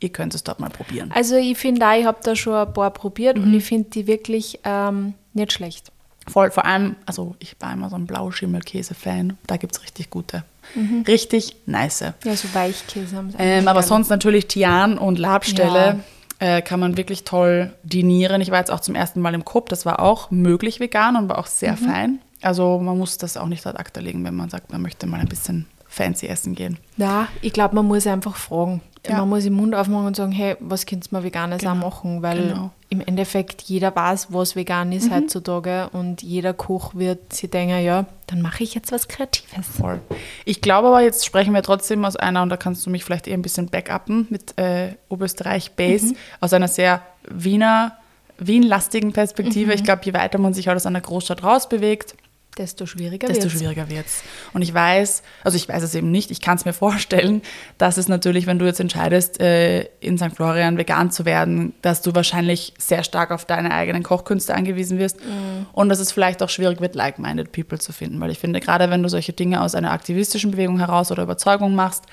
ihr könnt es dort mal probieren. Also ich finde auch, ich habe da schon ein paar probiert Mhm. und ich finde die wirklich ähm, nicht schlecht. Voll, vor allem, also ich war immer so ein Blauschimmelkäse-Fan. Da gibt es richtig gute. Mhm. Richtig nice. Ja, so Weichkäse haben sie Ähm, eigentlich aber alle. sonst natürlich Tian und Labstelle. äh, kann man wirklich toll dinieren. Ich war jetzt auch zum ersten Mal im Coop, das war auch möglich vegan und war auch sehr Mhm. fein. Also man muss das auch nicht ad acta legen, wenn man sagt, man möchte mal ein bisschen fancy essen gehen. Ja, ich glaube, man muss einfach fragen. Ja. Man muss den Mund aufmachen und sagen, hey, was könntest du mal Veganes auch Genau, machen? Weil genau. Mhm. im Endeffekt jeder weiß, was vegan ist heutzutage und jeder Koch wird sich denken, ja, dann mache ich jetzt was Kreatives. Voll. Ich glaube aber, jetzt sprechen wir trotzdem aus einer, und da kannst du mich vielleicht eher ein bisschen backuppen mit äh, Oberösterreich Base, aus einer sehr Wiener, Wien-lastigen Perspektive. Ich glaube, je weiter man sich halt aus einer Großstadt rausbewegt, Desto schwieriger desto wird's. schwieriger wird es. Und ich weiß, also ich weiß es eben nicht, ich kann es mir vorstellen, dass es natürlich, wenn du jetzt entscheidest, äh, in St. Florian vegan zu werden, dass du wahrscheinlich sehr stark auf deine eigenen Kochkünste angewiesen wirst und dass es vielleicht auch schwierig wird, like-minded people zu finden. Weil ich finde, gerade wenn du solche Dinge aus einer aktivistischen Bewegung heraus oder Überzeugung machst,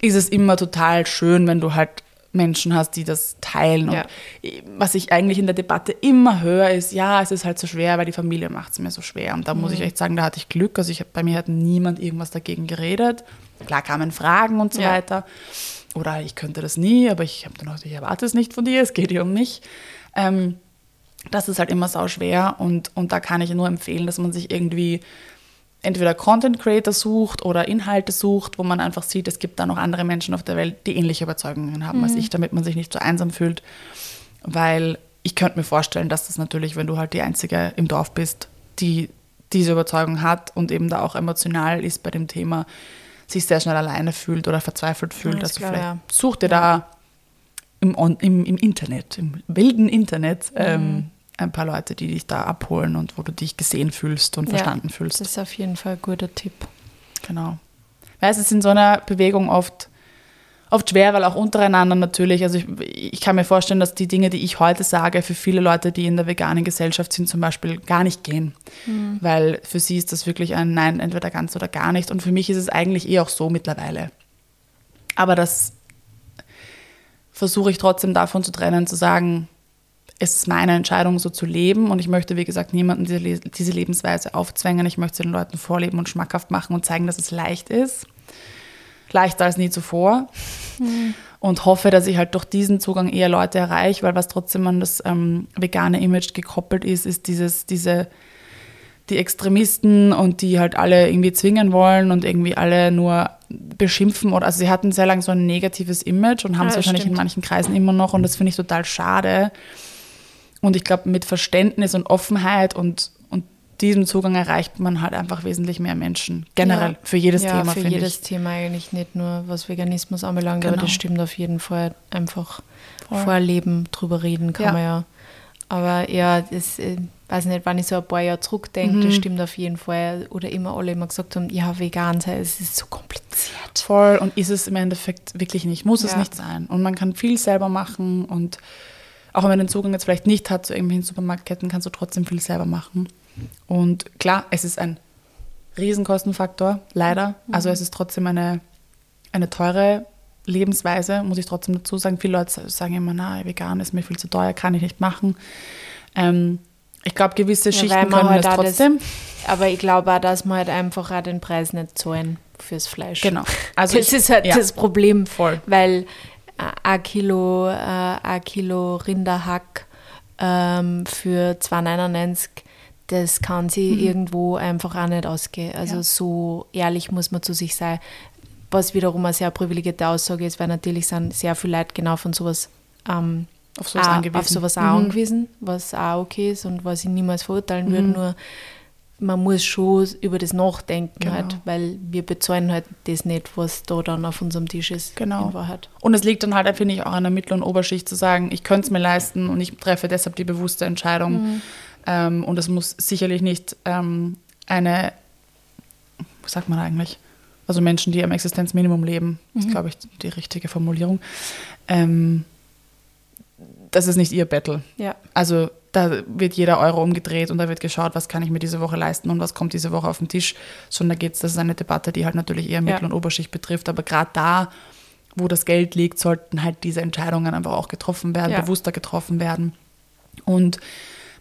ist es immer total schön, wenn du halt Menschen hast, die das teilen. Und Ja. was ich eigentlich in der Debatte immer höre, ist, ja, es ist halt so schwer, weil die Familie macht es mir so schwer. Und da muss ich echt sagen, da hatte ich Glück. Also ich, bei mir hat niemand irgendwas dagegen geredet. Klar kamen Fragen und so Ja. weiter. Oder ich könnte das nie, aber ich habe dann auch, ich erwarte es nicht von dir, es geht hier um mich. Ähm, das ist halt immer sau schwer und, und da kann ich nur empfehlen, dass man sich irgendwie entweder Content Creator sucht oder Inhalte sucht, wo man einfach sieht, es gibt da noch andere Menschen auf der Welt, die ähnliche Überzeugungen haben als ich, damit man sich nicht so einsam fühlt. Weil ich könnte mir vorstellen, dass das natürlich, wenn du halt die Einzige im Dorf bist, die diese Überzeugung hat und eben da auch emotional ist bei dem Thema, sich sehr schnell alleine fühlt oder verzweifelt fühlt. du glaub vielleicht ich auch. such dir da im, im, im Internet, im wilden Internet, ähm, ein paar Leute, die dich da abholen und wo du dich gesehen fühlst und verstanden ja, fühlst. Das ist auf jeden Fall ein guter Tipp. Genau. Weil es ist in so einer Bewegung oft, oft schwer, weil auch untereinander natürlich, also ich, ich kann mir vorstellen, dass die Dinge, die ich heute sage, für viele Leute, die in der veganen Gesellschaft sind, zum Beispiel gar nicht gehen. Weil für sie ist das wirklich ein Nein, entweder ganz oder gar nicht. Und für mich ist es eigentlich eh auch so mittlerweile. Aber das versuche ich trotzdem davon zu trennen, zu sagen, es ist meine Entscheidung, so zu leben. Und ich möchte, wie gesagt, niemandem diese, Le- diese Lebensweise aufzwängen. Ich möchte den Leuten vorleben und schmackhaft machen und zeigen, dass es leicht ist. Leichter als nie zuvor. Und hoffe, dass ich halt durch diesen Zugang eher Leute erreiche, weil was trotzdem an das ähm, vegane Image gekoppelt ist, ist dieses, diese, die Extremisten und die halt alle irgendwie zwingen wollen und irgendwie alle nur beschimpfen oder also sie hatten sehr lange so ein negatives Image und haben es wahrscheinlich in stimmt. manchen Kreisen immer noch und das finde ich total schade. Und ich glaube, mit Verständnis und Offenheit und, und diesem Zugang erreicht man halt einfach wesentlich mehr Menschen. Generell Ja. für jedes ja, Thema, für jedes ich. Thema eigentlich nicht nur, was Veganismus anbelangt, aber Genau. das stimmt auf jeden Fall. Einfach Voll. vorleben, drüber reden kann Ja. man ja. Aber ja, das äh, weiß nicht, wenn ich so ein paar Jahre zurückdenke, Mhm. das stimmt auf jeden Fall. Oder immer alle immer gesagt haben, ja, vegan sein, es ist so kompliziert. Voll und ist es im Endeffekt wirklich nicht, muss es Ja. nicht sein. Und man kann viel selber machen und auch wenn man den Zugang jetzt vielleicht nicht hat zu irgendwelchen Supermarktketten, kannst du trotzdem viel selber machen. Und klar, es ist ein Riesenkostenfaktor, leider. Also es ist trotzdem eine, eine teure Lebensweise, muss ich trotzdem dazu sagen. Viele Leute sagen immer, na, vegan ist mir viel zu teuer, kann ich nicht machen. Ähm, ich glaube, gewisse Ja, Schichten können halt das auch das- trotzdem. Aber ich glaube auch, dass man halt einfach auch den Preis nicht zahlen fürs Fleisch. Genau. Also das ich- ist halt ja. das Problem. Voll. Weil ein Kilo, äh, ein Kilo Rinderhack ähm, für 2,99, das kann sie irgendwo einfach auch nicht ausgehen. Also Mhm. Ja. so ehrlich muss man zu sich sein. Was wiederum eine sehr privilegierte Aussage ist, weil natürlich sind sehr viele Leute genau von sowas ähm, Auf sowas auch, angewiesen. auf sowas auch Mhm. angewiesen, was auch okay ist und was ich niemals verurteilen würde. Nur man muss schon über das nachdenken, Genau. halt, weil wir bezahlen halt das nicht, was da dann auf unserem Tisch ist. Genau. Und es liegt dann halt, finde ich, auch an der Mittel- und Oberschicht zu sagen, ich könnte es mir leisten und ich treffe deshalb die bewusste Entscheidung. Ähm, und es muss sicherlich nicht ähm, eine, was sagt man eigentlich? Also Menschen, die am Existenzminimum leben, ist, glaube ich, die richtige Formulierung. Ähm, das ist nicht ihr Battle. Ja. Also da wird jeder Euro umgedreht und da wird geschaut, was kann ich mir diese Woche leisten und was kommt diese Woche auf den Tisch. Sondern da geht's, das ist eine Debatte, die halt natürlich eher Mittel- Ja. und Oberschicht betrifft. Aber gerade da, wo das Geld liegt, sollten halt diese Entscheidungen einfach auch getroffen werden, Ja. bewusster getroffen werden. Und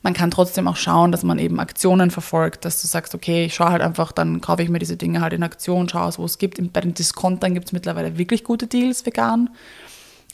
man kann trotzdem auch schauen, dass man eben Aktionen verfolgt, dass du sagst, okay, ich schaue halt einfach, dann kaufe ich mir diese Dinge halt in Aktion, schaue aus, wo es gibt. Bei den Diskontern gibt es mittlerweile wirklich gute Deals vegan.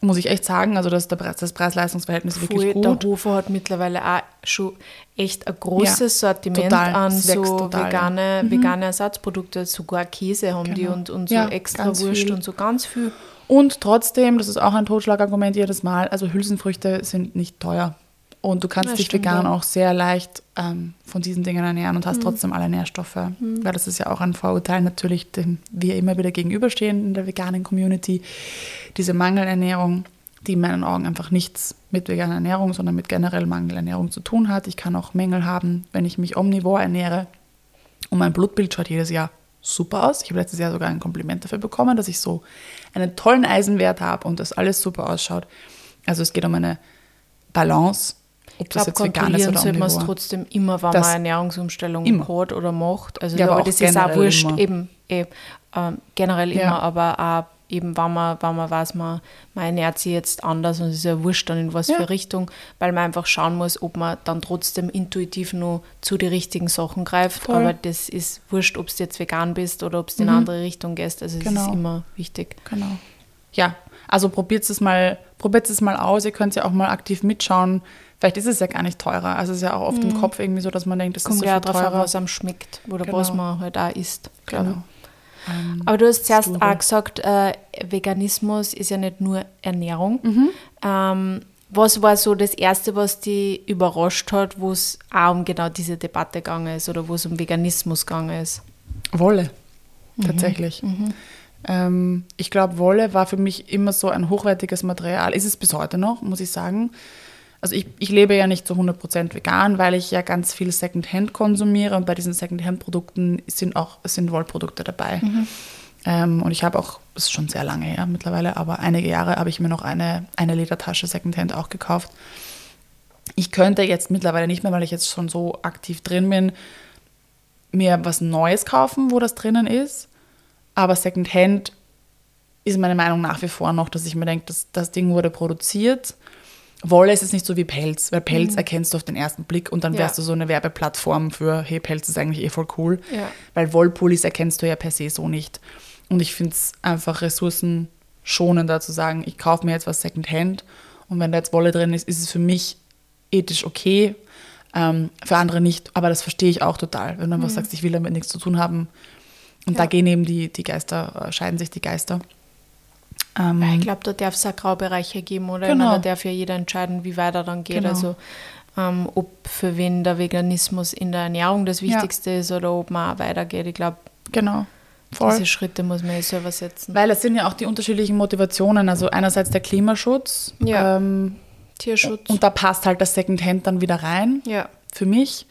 Muss ich echt sagen. Also das, das Preis-Leistungs-Verhältnis ist wirklich gut. Der Hofer hat mittlerweile auch schon echt ein großes Ja, Sortiment total. an so total, ja. vegane, vegane Ersatzprodukte. Sogar Käse haben die Genau. und, und so Ja, extra Wurst viel. und so ganz viel. Und trotzdem, das ist auch ein Totschlagargument jedes Mal, also Hülsenfrüchte sind nicht teuer. Und du kannst Ja, dich vegan ja. auch sehr leicht ähm, von diesen Dingen ernähren und hast trotzdem alle Nährstoffe. Weil das ist ja auch ein Vorurteil natürlich, dem wir immer wieder gegenüberstehen in der veganen Community. Diese Mangelernährung, die in meinen Augen einfach nichts mit veganer Ernährung, sondern mit generell Mangelernährung zu tun hat. Ich kann auch Mängel haben, wenn ich mich omnivor ernähre. Und mein Blutbild schaut jedes Jahr super aus. Ich habe letztes Jahr sogar ein Kompliment dafür bekommen, dass ich so einen tollen Eisenwert habe und das alles super ausschaut. Also es geht um eine Balance, ob Ich das glaube, jetzt vegan ist kontrollieren oder sollte man es trotzdem immer, wenn Das- man eine Ernährungsumstellung immer. hat oder macht. Also Ja, aber, das ist auch wurscht, immer. eben eh, ähm, generell Ja. immer, aber auch eben, wenn man, wenn man weiß, man, man ernährt sich jetzt anders und es ist ja wurscht dann in was Ja. für Richtung, weil man einfach schauen muss, ob man dann trotzdem intuitiv nur zu den richtigen Sachen greift. Voll. Aber das ist wurscht, ob du jetzt vegan bist oder ob du in eine andere Richtung gehst. Also es Genau. ist immer wichtig. Genau. Ja, also probiert es mal, probiert es mal aus. Ihr könnt ja auch mal aktiv mitschauen. Vielleicht ist es ja gar nicht teurer. Also es ist ja auch oft im Kopf irgendwie so, dass man denkt, das ist Kommt so ja viel drauf an, teurer. was einem schmeckt oder Genau. was man halt auch isst. Genau. Ähm, Aber du hast zuerst Sture. auch gesagt, äh, Veganismus ist ja nicht nur Ernährung. Mhm. Ähm, was war so das Erste, was dich überrascht hat, wo es auch um genau diese Debatte gegangen ist oder wo es um Veganismus gegangen ist? Wolle, tatsächlich. Ähm, ich glaube, Wolle war für mich immer so ein hochwertiges Material. Ist es bis heute noch, muss ich sagen. Also ich, ich lebe ja nicht zu 100% vegan, weil ich ja ganz viel Secondhand konsumiere und bei diesen Secondhand-Produkten sind auch sind Wollprodukte dabei. Ähm, und ich habe auch, das ist schon sehr lange her mittlerweile, aber einige Jahre habe ich mir noch eine, eine Ledertasche Secondhand auch gekauft. Ich könnte jetzt mittlerweile nicht mehr, weil ich jetzt schon so aktiv drin bin, mir was Neues kaufen, wo das drinnen ist. Aber Secondhand ist meine Meinung nach wie vor noch, dass ich mir denke, das, das Ding wurde produziert. Wolle ist jetzt nicht so wie Pelz, weil Pelz erkennst du auf den ersten Blick und dann Ja. wärst du so eine Werbeplattform für, hey, Pelz ist eigentlich eh voll cool. Ja. Weil Wollpullis erkennst du ja per se so nicht. Und ich finde es einfach ressourcenschonender zu sagen, ich kaufe mir jetzt was Secondhand und wenn da jetzt Wolle drin ist, ist es für mich ethisch okay, ähm, für andere nicht. Aber das verstehe ich auch total. Wenn du einfach sagst, ich will damit nichts zu tun haben. Und Ja. da gehen eben die, die Geister, äh, scheiden sich die Geister. Ähm, Ich glaube, da darf es auch Graubereiche geben, oder? Genau. meine, da darf ja jeder entscheiden, wie weit er dann geht. Genau. Also ähm, ob für wen der Veganismus in der Ernährung das Ja. Wichtigste ist oder ob man auch weitergeht. Ich glaube, genau. Voll. diese Schritte muss man ja selber setzen. Weil es sind ja auch die unterschiedlichen Motivationen. Also einerseits der Klimaschutz. Ja. Ähm, Tierschutz. und da passt halt das Secondhand dann wieder rein. ja. für mich.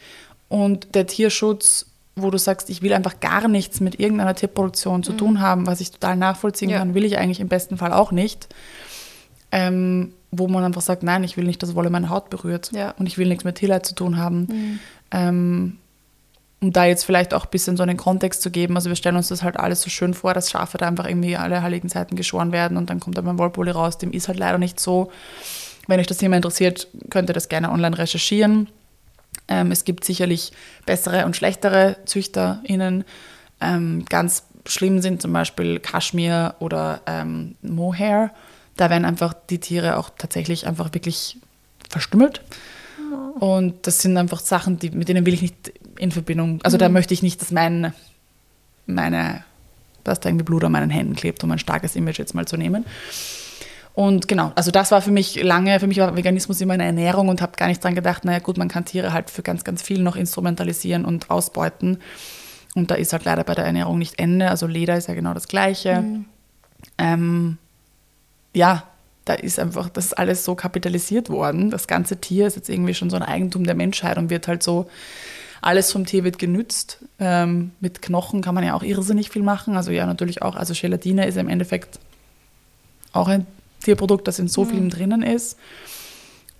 Und der Tierschutz, wo du sagst, ich will einfach gar nichts mit irgendeiner Tierproduktion zu tun haben, was ich total nachvollziehen Mhm. Ja. kann, will ich eigentlich im besten Fall auch nicht. Ähm, wo man einfach sagt, nein, ich will nicht, dass Wolle meine Haut berührt. Ja. Mhm. Und ich will nichts mit Tierleid zu tun haben. Ähm, um da jetzt vielleicht auch ein bisschen so einen Kontext zu geben. Also wir stellen uns das halt alles so schön vor, dass Schafe da einfach irgendwie alle heiligen Zeiten geschoren werden und dann kommt da mein Wollpulli raus. Dem ist halt leider nicht so. Wenn euch das Thema interessiert, könnt ihr das gerne online recherchieren. Ähm, es gibt sicherlich bessere und schlechtere ZüchterInnen. Ähm, ganz schlimm sind zum Beispiel Kaschmir oder ähm, Mohair. Da werden einfach die Tiere auch tatsächlich einfach wirklich verstümmelt. Und das sind einfach Sachen, die, mit denen will ich nicht in Verbindung, also da möchte ich nicht, dass mein, meine, dass da irgendwie Blut an meinen Händen klebt, um ein starkes Image jetzt mal zu nehmen. Und genau, also das war für mich lange, für mich war Veganismus immer eine Ernährung und habe gar nicht dran gedacht, naja gut, man kann Tiere halt für ganz, ganz viel noch instrumentalisieren und ausbeuten. Und da ist halt leider bei der Ernährung nicht Ende. Also Leder ist ja genau das Gleiche. Ähm, ja, da ist einfach, das ist alles so kapitalisiert worden. Das ganze Tier ist jetzt irgendwie schon so ein Eigentum der Menschheit und wird halt so, alles vom Tier wird genützt. Ähm, mit Knochen kann man ja auch irrsinnig viel machen. Also ja, natürlich auch, also Gelatine ist im Endeffekt auch ein Tierprodukt, das in so vielem drinnen ist.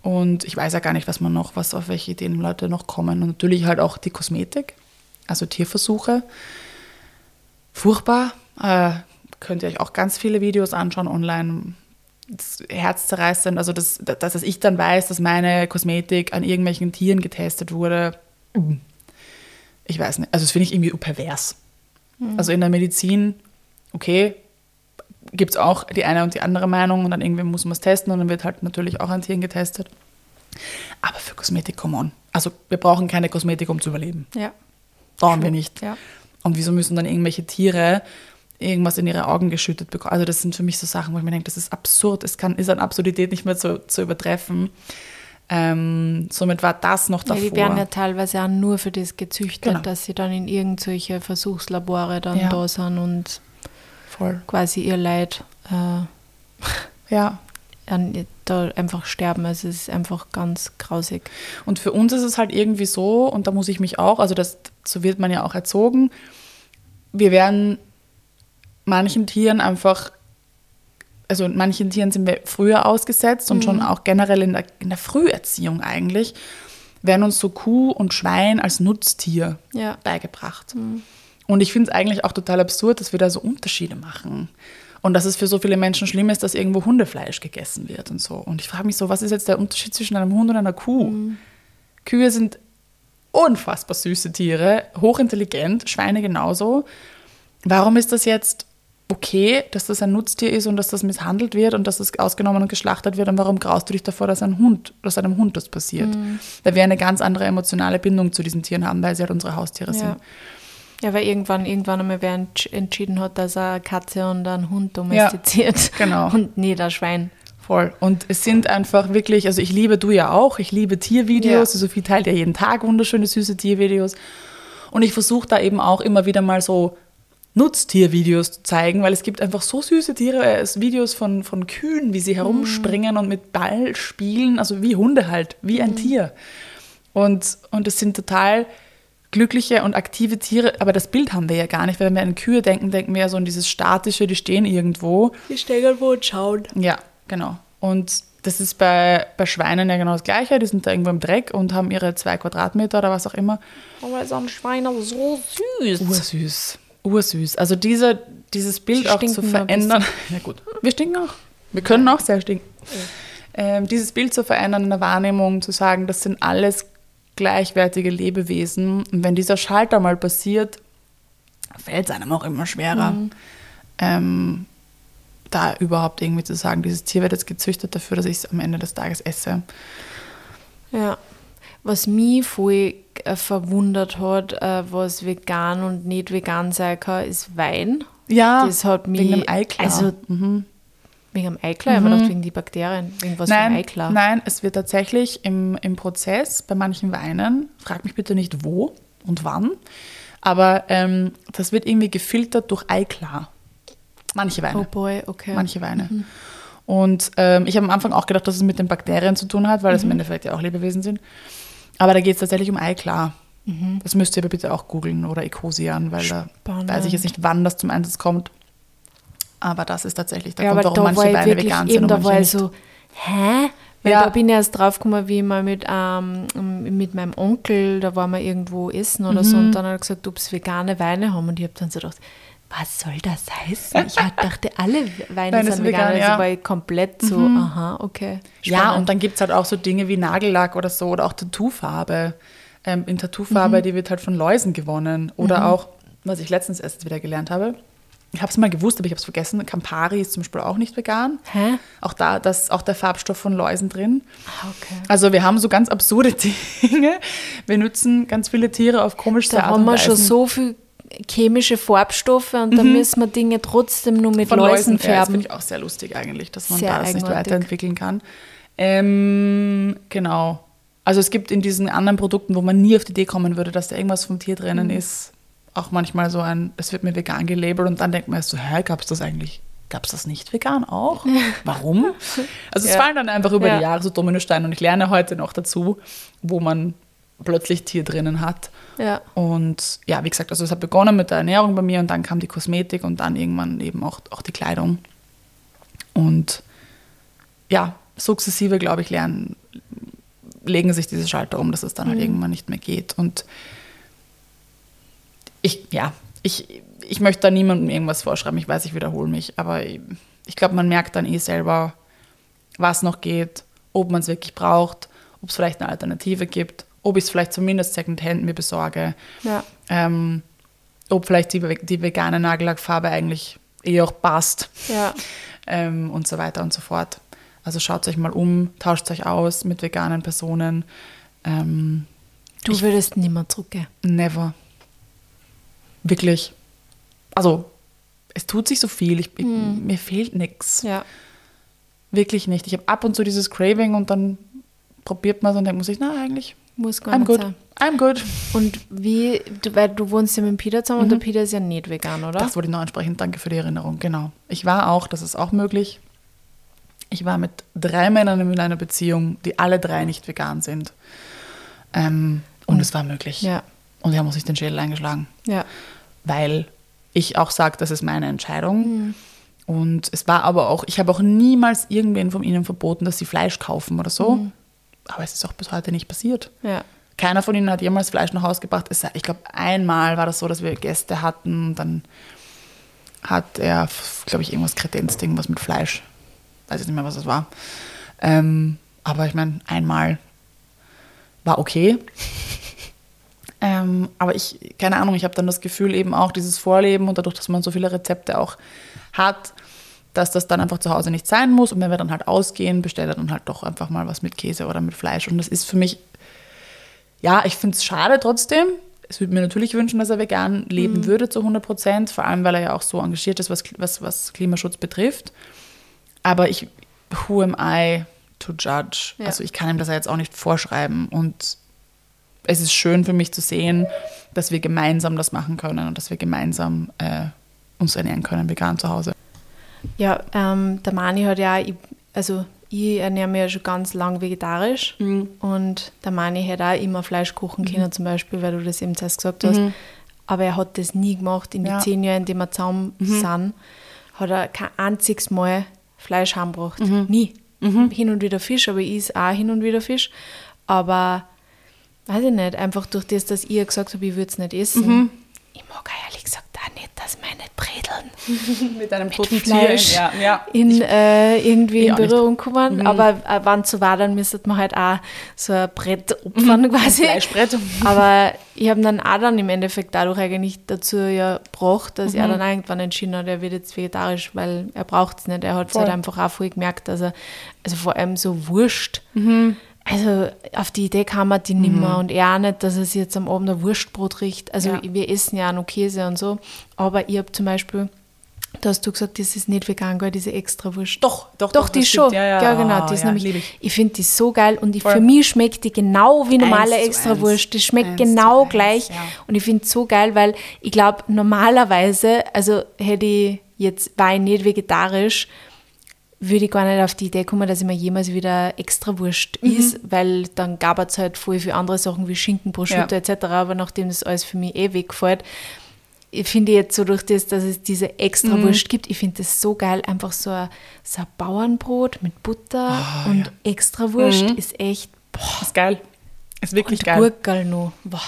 Und ich weiß ja gar nicht, was man noch, was auf welche Ideen Leute noch kommen. Und natürlich halt auch die Kosmetik, also Tierversuche. Furchtbar. Äh, könnt ihr euch auch ganz viele Videos anschauen online. Herzzerreißend, also das, das, dass ich dann weiß, dass meine Kosmetik an irgendwelchen Tieren getestet wurde. Ich weiß nicht. Also das finde ich irgendwie pervers. Also in der Medizin, okay, gibt es auch die eine und die andere Meinung und dann irgendwie muss man es testen und dann wird halt natürlich auch an Tieren getestet. Aber für Kosmetik, come on. Also wir brauchen keine Kosmetik, um zu überleben. Ja. Brauchen wir nicht. Ja. Und wieso müssen dann irgendwelche Tiere irgendwas in ihre Augen geschüttet bekommen? Also das sind für mich so Sachen, wo ich mir denke, das ist absurd. Es kann, ist an Absurdität nicht mehr zu, zu übertreffen. Ähm, somit war das noch Ja, davor. die werden ja teilweise auch nur für das gezüchtet, Genau. dass sie dann in irgendwelche Versuchslabore dann Ja. da sind und Voll. quasi ihr Leid äh, Ja. an, da einfach sterben. Also es ist einfach ganz grausig. Und für uns ist es halt irgendwie so, und da muss ich mich auch, also das, so wird man ja auch erzogen, wir werden manchen Tieren einfach, also manchen Tieren sind wir früher ausgesetzt und schon auch generell in der, in der Früherziehung eigentlich, werden uns so Kuh und Schwein als Nutztier Ja. beigebracht. Und ich finde es eigentlich auch total absurd, dass wir da so Unterschiede machen. Und dass es für so viele Menschen schlimm ist, dass irgendwo Hundefleisch gegessen wird und so. Und ich frage mich so, was ist jetzt der Unterschied zwischen einem Hund und einer Kuh? Kühe sind unfassbar süße Tiere, hochintelligent, Schweine genauso. Warum ist das jetzt okay, dass das ein Nutztier ist und dass das misshandelt wird und dass das ausgenommen und geschlachtet wird? Und warum graust du dich davor, dass ein Hund, dass einem Hund das passiert? Weil wir eine ganz andere emotionale Bindung zu diesen Tieren haben, weil sie halt unsere Haustiere sind. Ja. Ja, weil irgendwann, irgendwann einmal wer entsch- entschieden hat, dass er eine Katze und einen Hund domestiziert. genau. Und nicht ein Schwein. Voll. Und es sind einfach wirklich, also ich liebe du ja auch, ich liebe Tiervideos. Ja. Also Sophie teilt ja jeden Tag wunderschöne, süße Tiervideos. Und ich versuche da eben auch immer wieder mal so Nutztiervideos zu zeigen, weil es gibt einfach so süße Tiere, äh, es Videos von, von Kühen, wie sie herumspringen und mit Ball spielen, also wie Hunde halt, wie ein Tier. Und, und es sind total glückliche und aktive Tiere, aber das Bild haben wir ja gar nicht, weil wenn wir an Kühe denken, denken wir ja so an dieses Statische, die stehen irgendwo. Die stehen irgendwo und schauen. Ja, genau. Und das ist bei, bei Schweinen ja genau das Gleiche. Die sind da irgendwo im Dreck und haben ihre zwei Quadratmeter oder was auch immer. Aber ist ein Schwein aber so süß. Ursüß. Ursüß. Also diese, dieses Bild Sie auch zu verändern. Ja gut, wir stinken auch. Wir können auch sehr stinken. Ähm, dieses Bild zu verändern in der Wahrnehmung, zu sagen, das sind alles gleichwertige Lebewesen. Und wenn dieser Schalter mal passiert, fällt es einem auch immer schwerer. Ähm, da überhaupt irgendwie zu sagen, dieses Tier wird jetzt gezüchtet dafür, dass ich es am Ende des Tages esse. Ja. Was mich voll äh, verwundert hat, äh, was vegan und nicht vegan sein kann, ist Wein. Ja, Das hat mich. wegen dem Eiklar. Also, mhm. Wegen dem Eiklar? Ich habe mir gedacht, wegen die Bakterien. Wegen was Nein, Eiklar? nein, es wird tatsächlich im, im Prozess bei manchen Weinen, frag mich bitte nicht wo und wann, aber ähm, das wird irgendwie gefiltert durch Eiklar. Manche Weine. Oh boy, okay. Manche Weine. Und ähm, ich habe am Anfang auch gedacht, dass es mit den Bakterien zu tun hat, weil es im Endeffekt ja auch Lebewesen sind. Aber da geht es tatsächlich um Eiklar. Das müsst ihr aber bitte auch googeln oder Ecosian, weil da Spannend. weiß ich jetzt nicht, wann das zum Einsatz kommt. Aber das ist tatsächlich der ja, Grund, warum manche Weine vegan eben, sind und da war ich so, hä? Weil Ja. da bin ich erst draufgekommen, wie ich mal mit, ähm, mit meinem Onkel, da waren wir irgendwo essen oder Mhm. so und dann hat er gesagt, ob es vegane Weine haben und ich habe dann so gedacht, was soll das heißen? Ich dachte, alle Weine Weine sind vegan, vegan, also ja. Mhm. war ich komplett so, aha, okay. Ja, Spannend. und dann gibt es halt auch so Dinge wie Nagellack oder so oder auch Tattoofarbe. Ähm, in Mhm. Tattoofarbe, die wird halt von Läusen gewonnen. Oder auch, was ich letztens erst wieder gelernt habe, ich habe es mal gewusst, aber ich habe es vergessen, Campari ist zum Beispiel auch nicht vegan. Hä? Auch da das ist auch der Farbstoff von Läusen drin. Ah, okay. Also wir haben so ganz absurde Dinge. Wir nutzen ganz viele Tiere auf komischste Da Art haben und wir Weise. schon so viel chemische Farbstoffe und dann müssen wir Dinge trotzdem nur mit von Läusen Läusen ja, Das färben. finde ich auch sehr lustig eigentlich, dass man Sehr da das nicht eigenartig. weiterentwickeln kann. Ähm, genau. Also es gibt in diesen anderen Produkten, wo man nie auf die Idee kommen würde, dass da irgendwas vom Tier drinnen Mhm. ist, auch manchmal so ein, es wird mir vegan gelabelt und dann denkt man erst so, hä, gab es das eigentlich, gab es das nicht vegan auch? Warum? Also es Ja. fallen dann einfach über Ja. die Jahre so Dominosteine und ich lerne heute noch dazu, wo man plötzlich Tier drinnen hat. Ja. Und ja, wie gesagt, also es hat begonnen mit der Ernährung bei mir und dann kam die Kosmetik und dann irgendwann eben auch, auch die Kleidung. Und ja, sukzessive, glaube ich, lernen, legen sich diese Schalter um, dass es dann halt irgendwann nicht mehr geht. Und ich, ja, ich, ich möchte da niemandem irgendwas vorschreiben. Ich weiß, ich wiederhole mich, aber ich, ich glaube, man merkt dann eh selber, was noch geht, ob man es wirklich braucht, ob es vielleicht eine Alternative gibt, ob ich es vielleicht zumindest Secondhand mir besorge, Ja. ähm, ob vielleicht die, die vegane Nagellackfarbe eigentlich eh auch passt Ja. ähm, und so weiter und so fort. Also schaut euch mal um, tauscht euch aus mit veganen Personen. Ähm, Du würdest nimmer zurückgehen. never. Wirklich. Also, es tut sich so viel. Ich, ich, Mir fehlt nichts. Ja. Wirklich nicht. Ich habe ab und zu dieses Craving und dann probiert man es und denkt man sich, na, eigentlich, Muss gar I'm nicht good. sein. I'm good. Und wie, du, weil du wohnst ja mit Peter zusammen und der Peter ist ja nicht vegan, oder? Das wollte ich noch ansprechen. Danke für die Erinnerung. Genau. Ich war auch, das ist auch möglich. Ich war mit drei Männern in einer Beziehung, die alle drei nicht vegan sind. Ähm, und es war möglich. ja, Und wir haben uns nicht den Schädel eingeschlagen, ja. weil ich auch sage, das ist meine Entscheidung. Und es war aber auch, ich habe auch niemals irgendwen von ihnen verboten, dass sie Fleisch kaufen oder so. Aber es ist auch bis heute nicht passiert. Ja. Keiner von ihnen hat jemals Fleisch nach Hause gebracht. Es, ich glaube, einmal war das so, dass wir Gäste hatten. Dann hat er, glaube ich, irgendwas kredenzt, irgendwas mit Fleisch. Weiß ich nicht mehr, was es war. Ähm, aber ich meine, einmal war okay. Ähm, aber ich, keine Ahnung, ich habe dann das Gefühl eben auch dieses Vorleben und dadurch, dass man so viele Rezepte auch hat, dass das dann einfach zu Hause nicht sein muss. Und wenn wir dann halt ausgehen, bestellt er dann halt doch einfach mal was mit Käse oder mit Fleisch. Und das ist für mich, ja, ich finde es schade trotzdem. Es würde mir natürlich wünschen, dass er vegan leben würde zu 100 Prozent, vor allem weil er ja auch so engagiert ist, was, was, was Klimaschutz betrifft. Aber ich, who am I to judge? Ja. Also ich kann ihm das ja jetzt auch nicht vorschreiben. Und es ist schön für mich zu sehen, dass wir gemeinsam das machen können und dass wir gemeinsam äh, uns ernähren können, vegan zu Hause. Ja, ähm, der Mani hat ja, ich, also ich ernähre mich ja schon ganz lang vegetarisch und der Mani hätte auch immer Fleisch kochen können, zum Beispiel, weil du das eben zuerst gesagt hast. Aber er hat das nie gemacht. In Ja. den zehn Jahren, in denen wir zusammen sind, hat er kein einziges Mal Fleisch heimgebracht. Nie. Hin und wieder Fisch, aber ich esse auch hin und wieder Fisch. Aber weiß ich nicht, einfach durch das, dass ich ja gesagt habe, ich würde es nicht essen. Ich mag ehrlich gesagt auch nicht, dass meine Bredeln Mit einem toten Fleisch Ja, ja. in äh, irgendwie in. Berührung kommen. Aber äh, wenn es so war, dann müsste man halt auch so ein Brett opfern quasi. Fleischbrett. Aber ich habe dann auch dann im Endeffekt dadurch eigentlich dazu ja gebracht, dass er dann irgendwann entschieden hat, er wird jetzt vegetarisch, weil er braucht es nicht. Er hat es halt einfach auch voll gemerkt, dass er, also vor allem so Wurst, also auf die Idee kam er die nimmer und er auch nicht, dass er sich jetzt am Abend ein Wurstbrot riecht. Also Ja. wir essen ja auch noch Käse und so, aber ich habe zum Beispiel, da hast du gesagt, das ist nicht vegan, gell, diese extra Wurst. Doch, doch, Doch, doch, die das schon. Ja, ja. Ja, genau. Oh, die ist ja, nämlich, ich ich. finde die so geil und die, für mich schmeckt die genau wie normale Eins zu Extrawurst. Die schmeckt Eins genau eins, gleich. ja. Und ich finde es so geil, weil ich glaube, normalerweise, also hätte ich jetzt, war ich nicht vegetarisch, würde ich gar nicht auf die Idee kommen, dass ich mir jemals wieder Extrawurst Mhm. is, weil dann gab es halt voll viele andere Sachen wie Schinken, Prosciutto Ja. etc. Aber nachdem das alles für mich eh wegfällt, ich finde jetzt so durch das, dass es diese extra Mhm. Wurst gibt, ich finde das so geil. Einfach so ein, so ein Bauernbrot mit Butter Ah, und extra Wurst ist echt, boah, Ist geil. Ist wirklich und geil. Gurkel noch. Boah.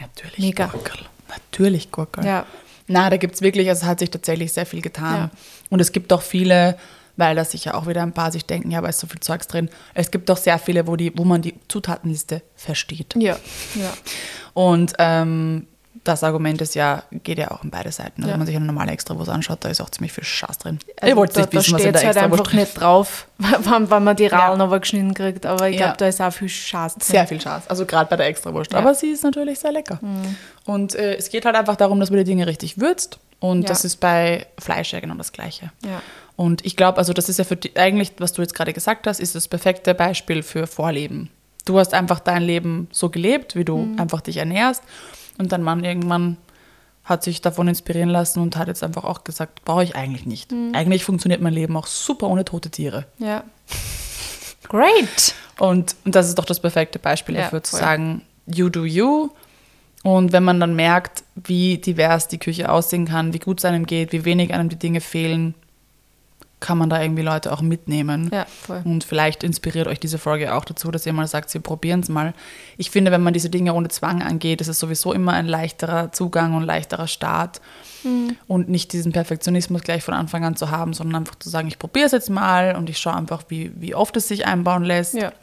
Natürlich Mega. Gurkel. Natürlich Gurkel. Ja. Na, da gibt es wirklich, also es hat sich tatsächlich sehr viel getan. Ja. Und es gibt auch viele, weil da sicher auch wieder ein paar sich denken, ja, aber ist so viel Zeugs drin. Es gibt auch sehr viele, wo, die, wo man die Zutatenliste versteht. Ja, ja. Und ähm, das Argument ist ja, geht ja auch in beide Seiten. Also Ja. Wenn man sich eine normale Extrawurst anschaut, da ist auch ziemlich viel Scheiß drin. Also Ihr wollt da, nicht wissen, was in der halt Extrawurst einfach drin nicht drauf, wann, wann man die Rallen Ja. aber geschnitten kriegt. Aber ich Ja. glaube, da ist auch viel Schaß drin. Sehr viel Schatz, also gerade bei der Extrawurst. Ja. Mhm. Aber sie ist natürlich sehr lecker. Und äh, es geht halt einfach darum, dass man die Dinge richtig würzt. Und das ist bei Fleisch ja genau das Gleiche. Ja. Und ich glaube, also das ist ja für die, eigentlich, was du jetzt gerade gesagt hast, ist das perfekte Beispiel für Vorleben. Du hast einfach dein Leben so gelebt, wie du Mhm. einfach dich ernährst. Und dein Mann irgendwann hat sich davon inspirieren lassen und hat jetzt einfach auch gesagt, brauche ich eigentlich nicht. Mhm. Eigentlich funktioniert mein Leben auch super ohne tote Tiere. ja. Great. Und, und das ist doch das perfekte Beispiel Ja, dafür, zu voll. sagen, you do you. Und wenn man dann merkt, wie divers die Küche aussehen kann, wie gut es einem geht, wie wenig einem die Dinge fehlen, kann man da irgendwie Leute auch mitnehmen. Ja, voll. Und vielleicht inspiriert euch diese Folge auch dazu, dass ihr mal sagt, sie probieren es mal. Ich finde, wenn man diese Dinge ohne Zwang angeht, ist es sowieso immer ein leichterer Zugang und leichterer Start. Mhm. Und nicht diesen Perfektionismus gleich von Anfang an zu haben, sondern einfach zu sagen, ich probiere es jetzt mal und ich schaue einfach, wie, wie oft es sich einbauen lässt. Ja.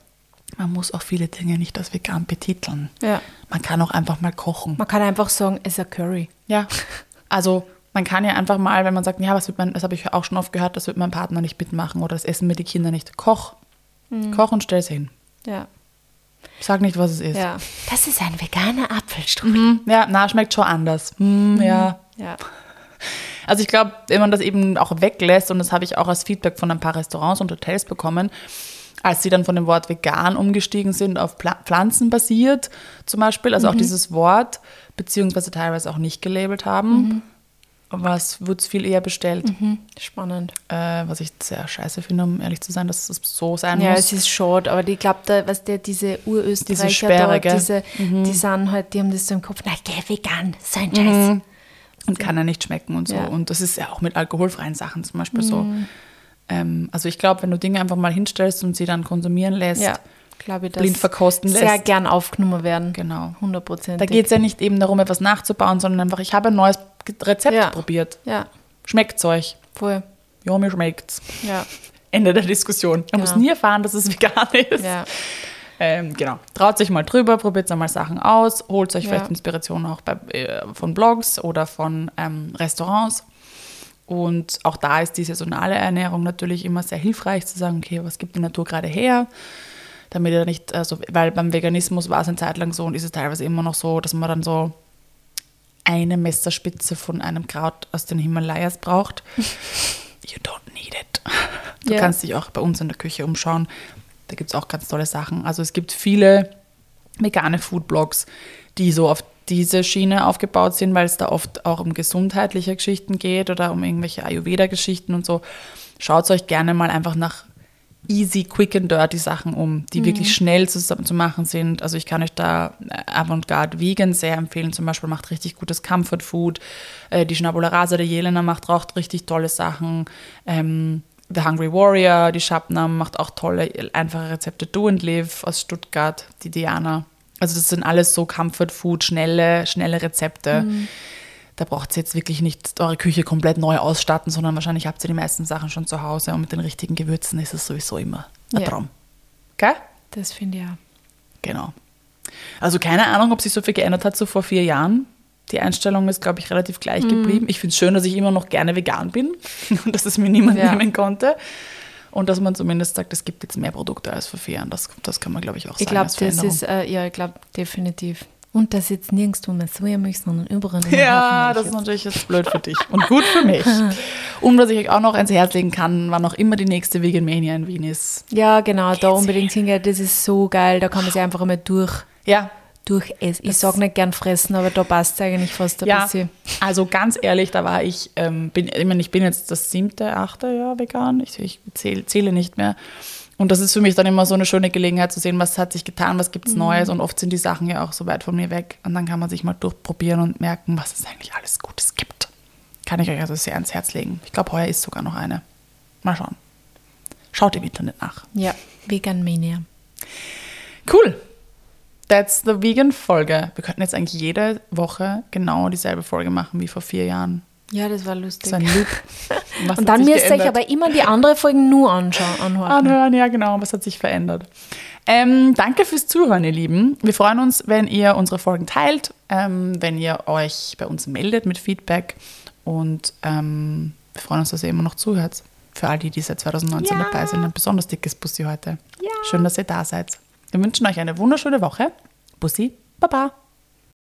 Man muss auch viele Dinge nicht als vegan betiteln. Ja. Man kann auch einfach mal kochen. Man kann einfach sagen, es ist ein Curry. Ja. Also man kann ja einfach mal, wenn man sagt, ja, was wird man, das habe ich auch schon oft gehört, das wird mein Partner nicht mitmachen oder das essen mir die Kinder nicht. Koch. Koch und stell es hin. Ja. Sag nicht, was es ist. ja. Das ist ein veganer Apfelstrudel. Mhm. Ja, na, schmeckt schon anders. Hm, Ja. Ja. Also ich glaube, wenn man das eben auch weglässt, und das habe ich auch als Feedback von ein paar Restaurants und Hotels bekommen, als sie dann von dem Wort vegan umgestiegen sind auf Pla pflanzenbasiert zum Beispiel, also auch dieses Wort, beziehungsweise teilweise auch nicht gelabelt haben, was wird viel eher bestellt, Hm, Spannend. äh, was ich sehr scheiße finde, um ehrlich zu sein, dass es so sein Ja, muss. es ist schade, aber ich glaube, da, was der, diese Urösterreicher Diese Sperre, dort, diese, die sind halt, die haben das so im Kopf, na, geh vegan, so ein Scheiß. und kann ja nicht schmecken und so. Ja. Und das ist ja auch mit alkoholfreien Sachen zum Beispiel so. Ähm, also ich glaube, wenn du Dinge einfach mal hinstellst und sie dann konsumieren lässt, Ja, glaube ich, blind verkosten lässt. sehr gern aufgenommen werden. Genau. 100 Prozent. Da geht es ja nicht eben darum, etwas nachzubauen, sondern einfach, ich habe ein neues Rezept Ja. probiert. Ja, Schmeckt's euch? voll. Ja, mir schmeckt's. Ja, Ende der Diskussion. Man Ja. muss nie erfahren, dass es vegan ist. ja. Ähm, genau. Traut sich mal drüber, probiert einmal Sachen aus, holt euch Ja. vielleicht Inspiration auch bei, äh, von Blogs oder von ähm, Restaurants. Und auch da ist die saisonale Ernährung natürlich immer sehr hilfreich zu sagen, okay, was gibt die Natur gerade her? Damit er nicht, also, weil beim Veganismus war es eine Zeit lang so und ist es teilweise immer noch so, dass man dann so eine Messerspitze von einem Kraut aus den Himalayas braucht. You don't need it. Du Ja. kannst dich auch bei uns in der Küche umschauen. Da gibt es auch ganz tolle Sachen. Also es gibt viele vegane Foodblogs, die so auf diese Schiene aufgebaut sind, weil es da oft auch um gesundheitliche Geschichten geht oder um irgendwelche Ayurveda-Geschichten und so. Schaut euch gerne mal einfach nach easy, quick and dirty Sachen um, die wirklich schnell zu, zu machen sind. Also ich kann euch da äh, Avantgarde Vegan sehr empfehlen. Zum Beispiel macht richtig gutes Comfort Food. Äh, die Schnabula Rasa der Jelena macht auch richtig tolle Sachen. Ähm, The Hungry Warrior, die Shabnam macht auch tolle, einfache Rezepte. Do and Live aus Stuttgart, die Diana. Also das sind alles so Comfort Food, schnelle, schnelle Rezepte. Da braucht ihr jetzt wirklich nicht eure Küche komplett neu ausstatten, sondern wahrscheinlich habt ihr die meisten Sachen schon zu Hause und mit den richtigen Gewürzen ist es sowieso immer ein Ja. Traum. Gell? Das finde ich auch. Genau. Also keine Ahnung, ob sich so viel geändert hat so vor vier Jahren. Die Einstellung ist, glaube ich, relativ gleich geblieben. Ich finde es schön, dass ich immer noch gerne vegan bin und dass es mir niemand Ja. nehmen konnte. Und dass man zumindest sagt, es gibt jetzt mehr Produkte als vor vier Jahren. Das, das kann man, glaube ich, auch sagen. Ich das Veränderung. ist, äh, ja, ich glaube, definitiv. Und das jetzt nirgendwo mehr Sojamilch, sondern überall nur Ja, das ist natürlich jetzt blöd für dich und gut für mich. Und was ich euch auch noch ans Herz legen kann, wann auch immer die nächste Vegan Mania in Wien ist. Ja, genau, da unbedingt hingehen. Das ist so geil. Da kann man sich einfach einmal durch, Ja, durch essen. Ich sage nicht gern fressen, aber da passt es eigentlich fast ein ja. bisschen. Also ganz ehrlich, da war ich, ähm, bin, ich, meine, ich bin jetzt das siebte, achte Jahr vegan. Ich, ich zähle, zähle nicht mehr. Und das ist für mich dann immer so eine schöne Gelegenheit zu sehen, was hat sich getan, was gibt es Neues. Und oft sind die Sachen ja auch so weit von mir weg. Und dann kann man sich mal durchprobieren und merken, was es eigentlich alles Gutes gibt. Kann ich euch also sehr ans Herz legen. Ich glaube, heuer ist sogar noch eine. Mal schauen. Schaut im Internet nach. Ja, Vegan Mania. Cool. That's the Vegan-Folge. Wir könnten jetzt eigentlich jede Woche genau dieselbe Folge machen wie vor vier Jahren. Ja, das war lustig. So ein Loop. Was Und dann müsst ihr euch aber immer die andere Folgen nur anschauen, anhören. Anhören, ja genau, was hat sich verändert. Ähm, danke fürs Zuhören, ihr Lieben. Wir freuen uns, wenn ihr unsere Folgen teilt, ähm, wenn ihr euch bei uns meldet mit Feedback und ähm, wir freuen uns, dass ihr immer noch zuhört. Für all die, die seit 2019 Ja. dabei sind, ein besonders dickes Bussi heute. Ja. Schön, dass ihr da seid. Wir wünschen euch eine wunderschöne Woche. Bussi, Baba.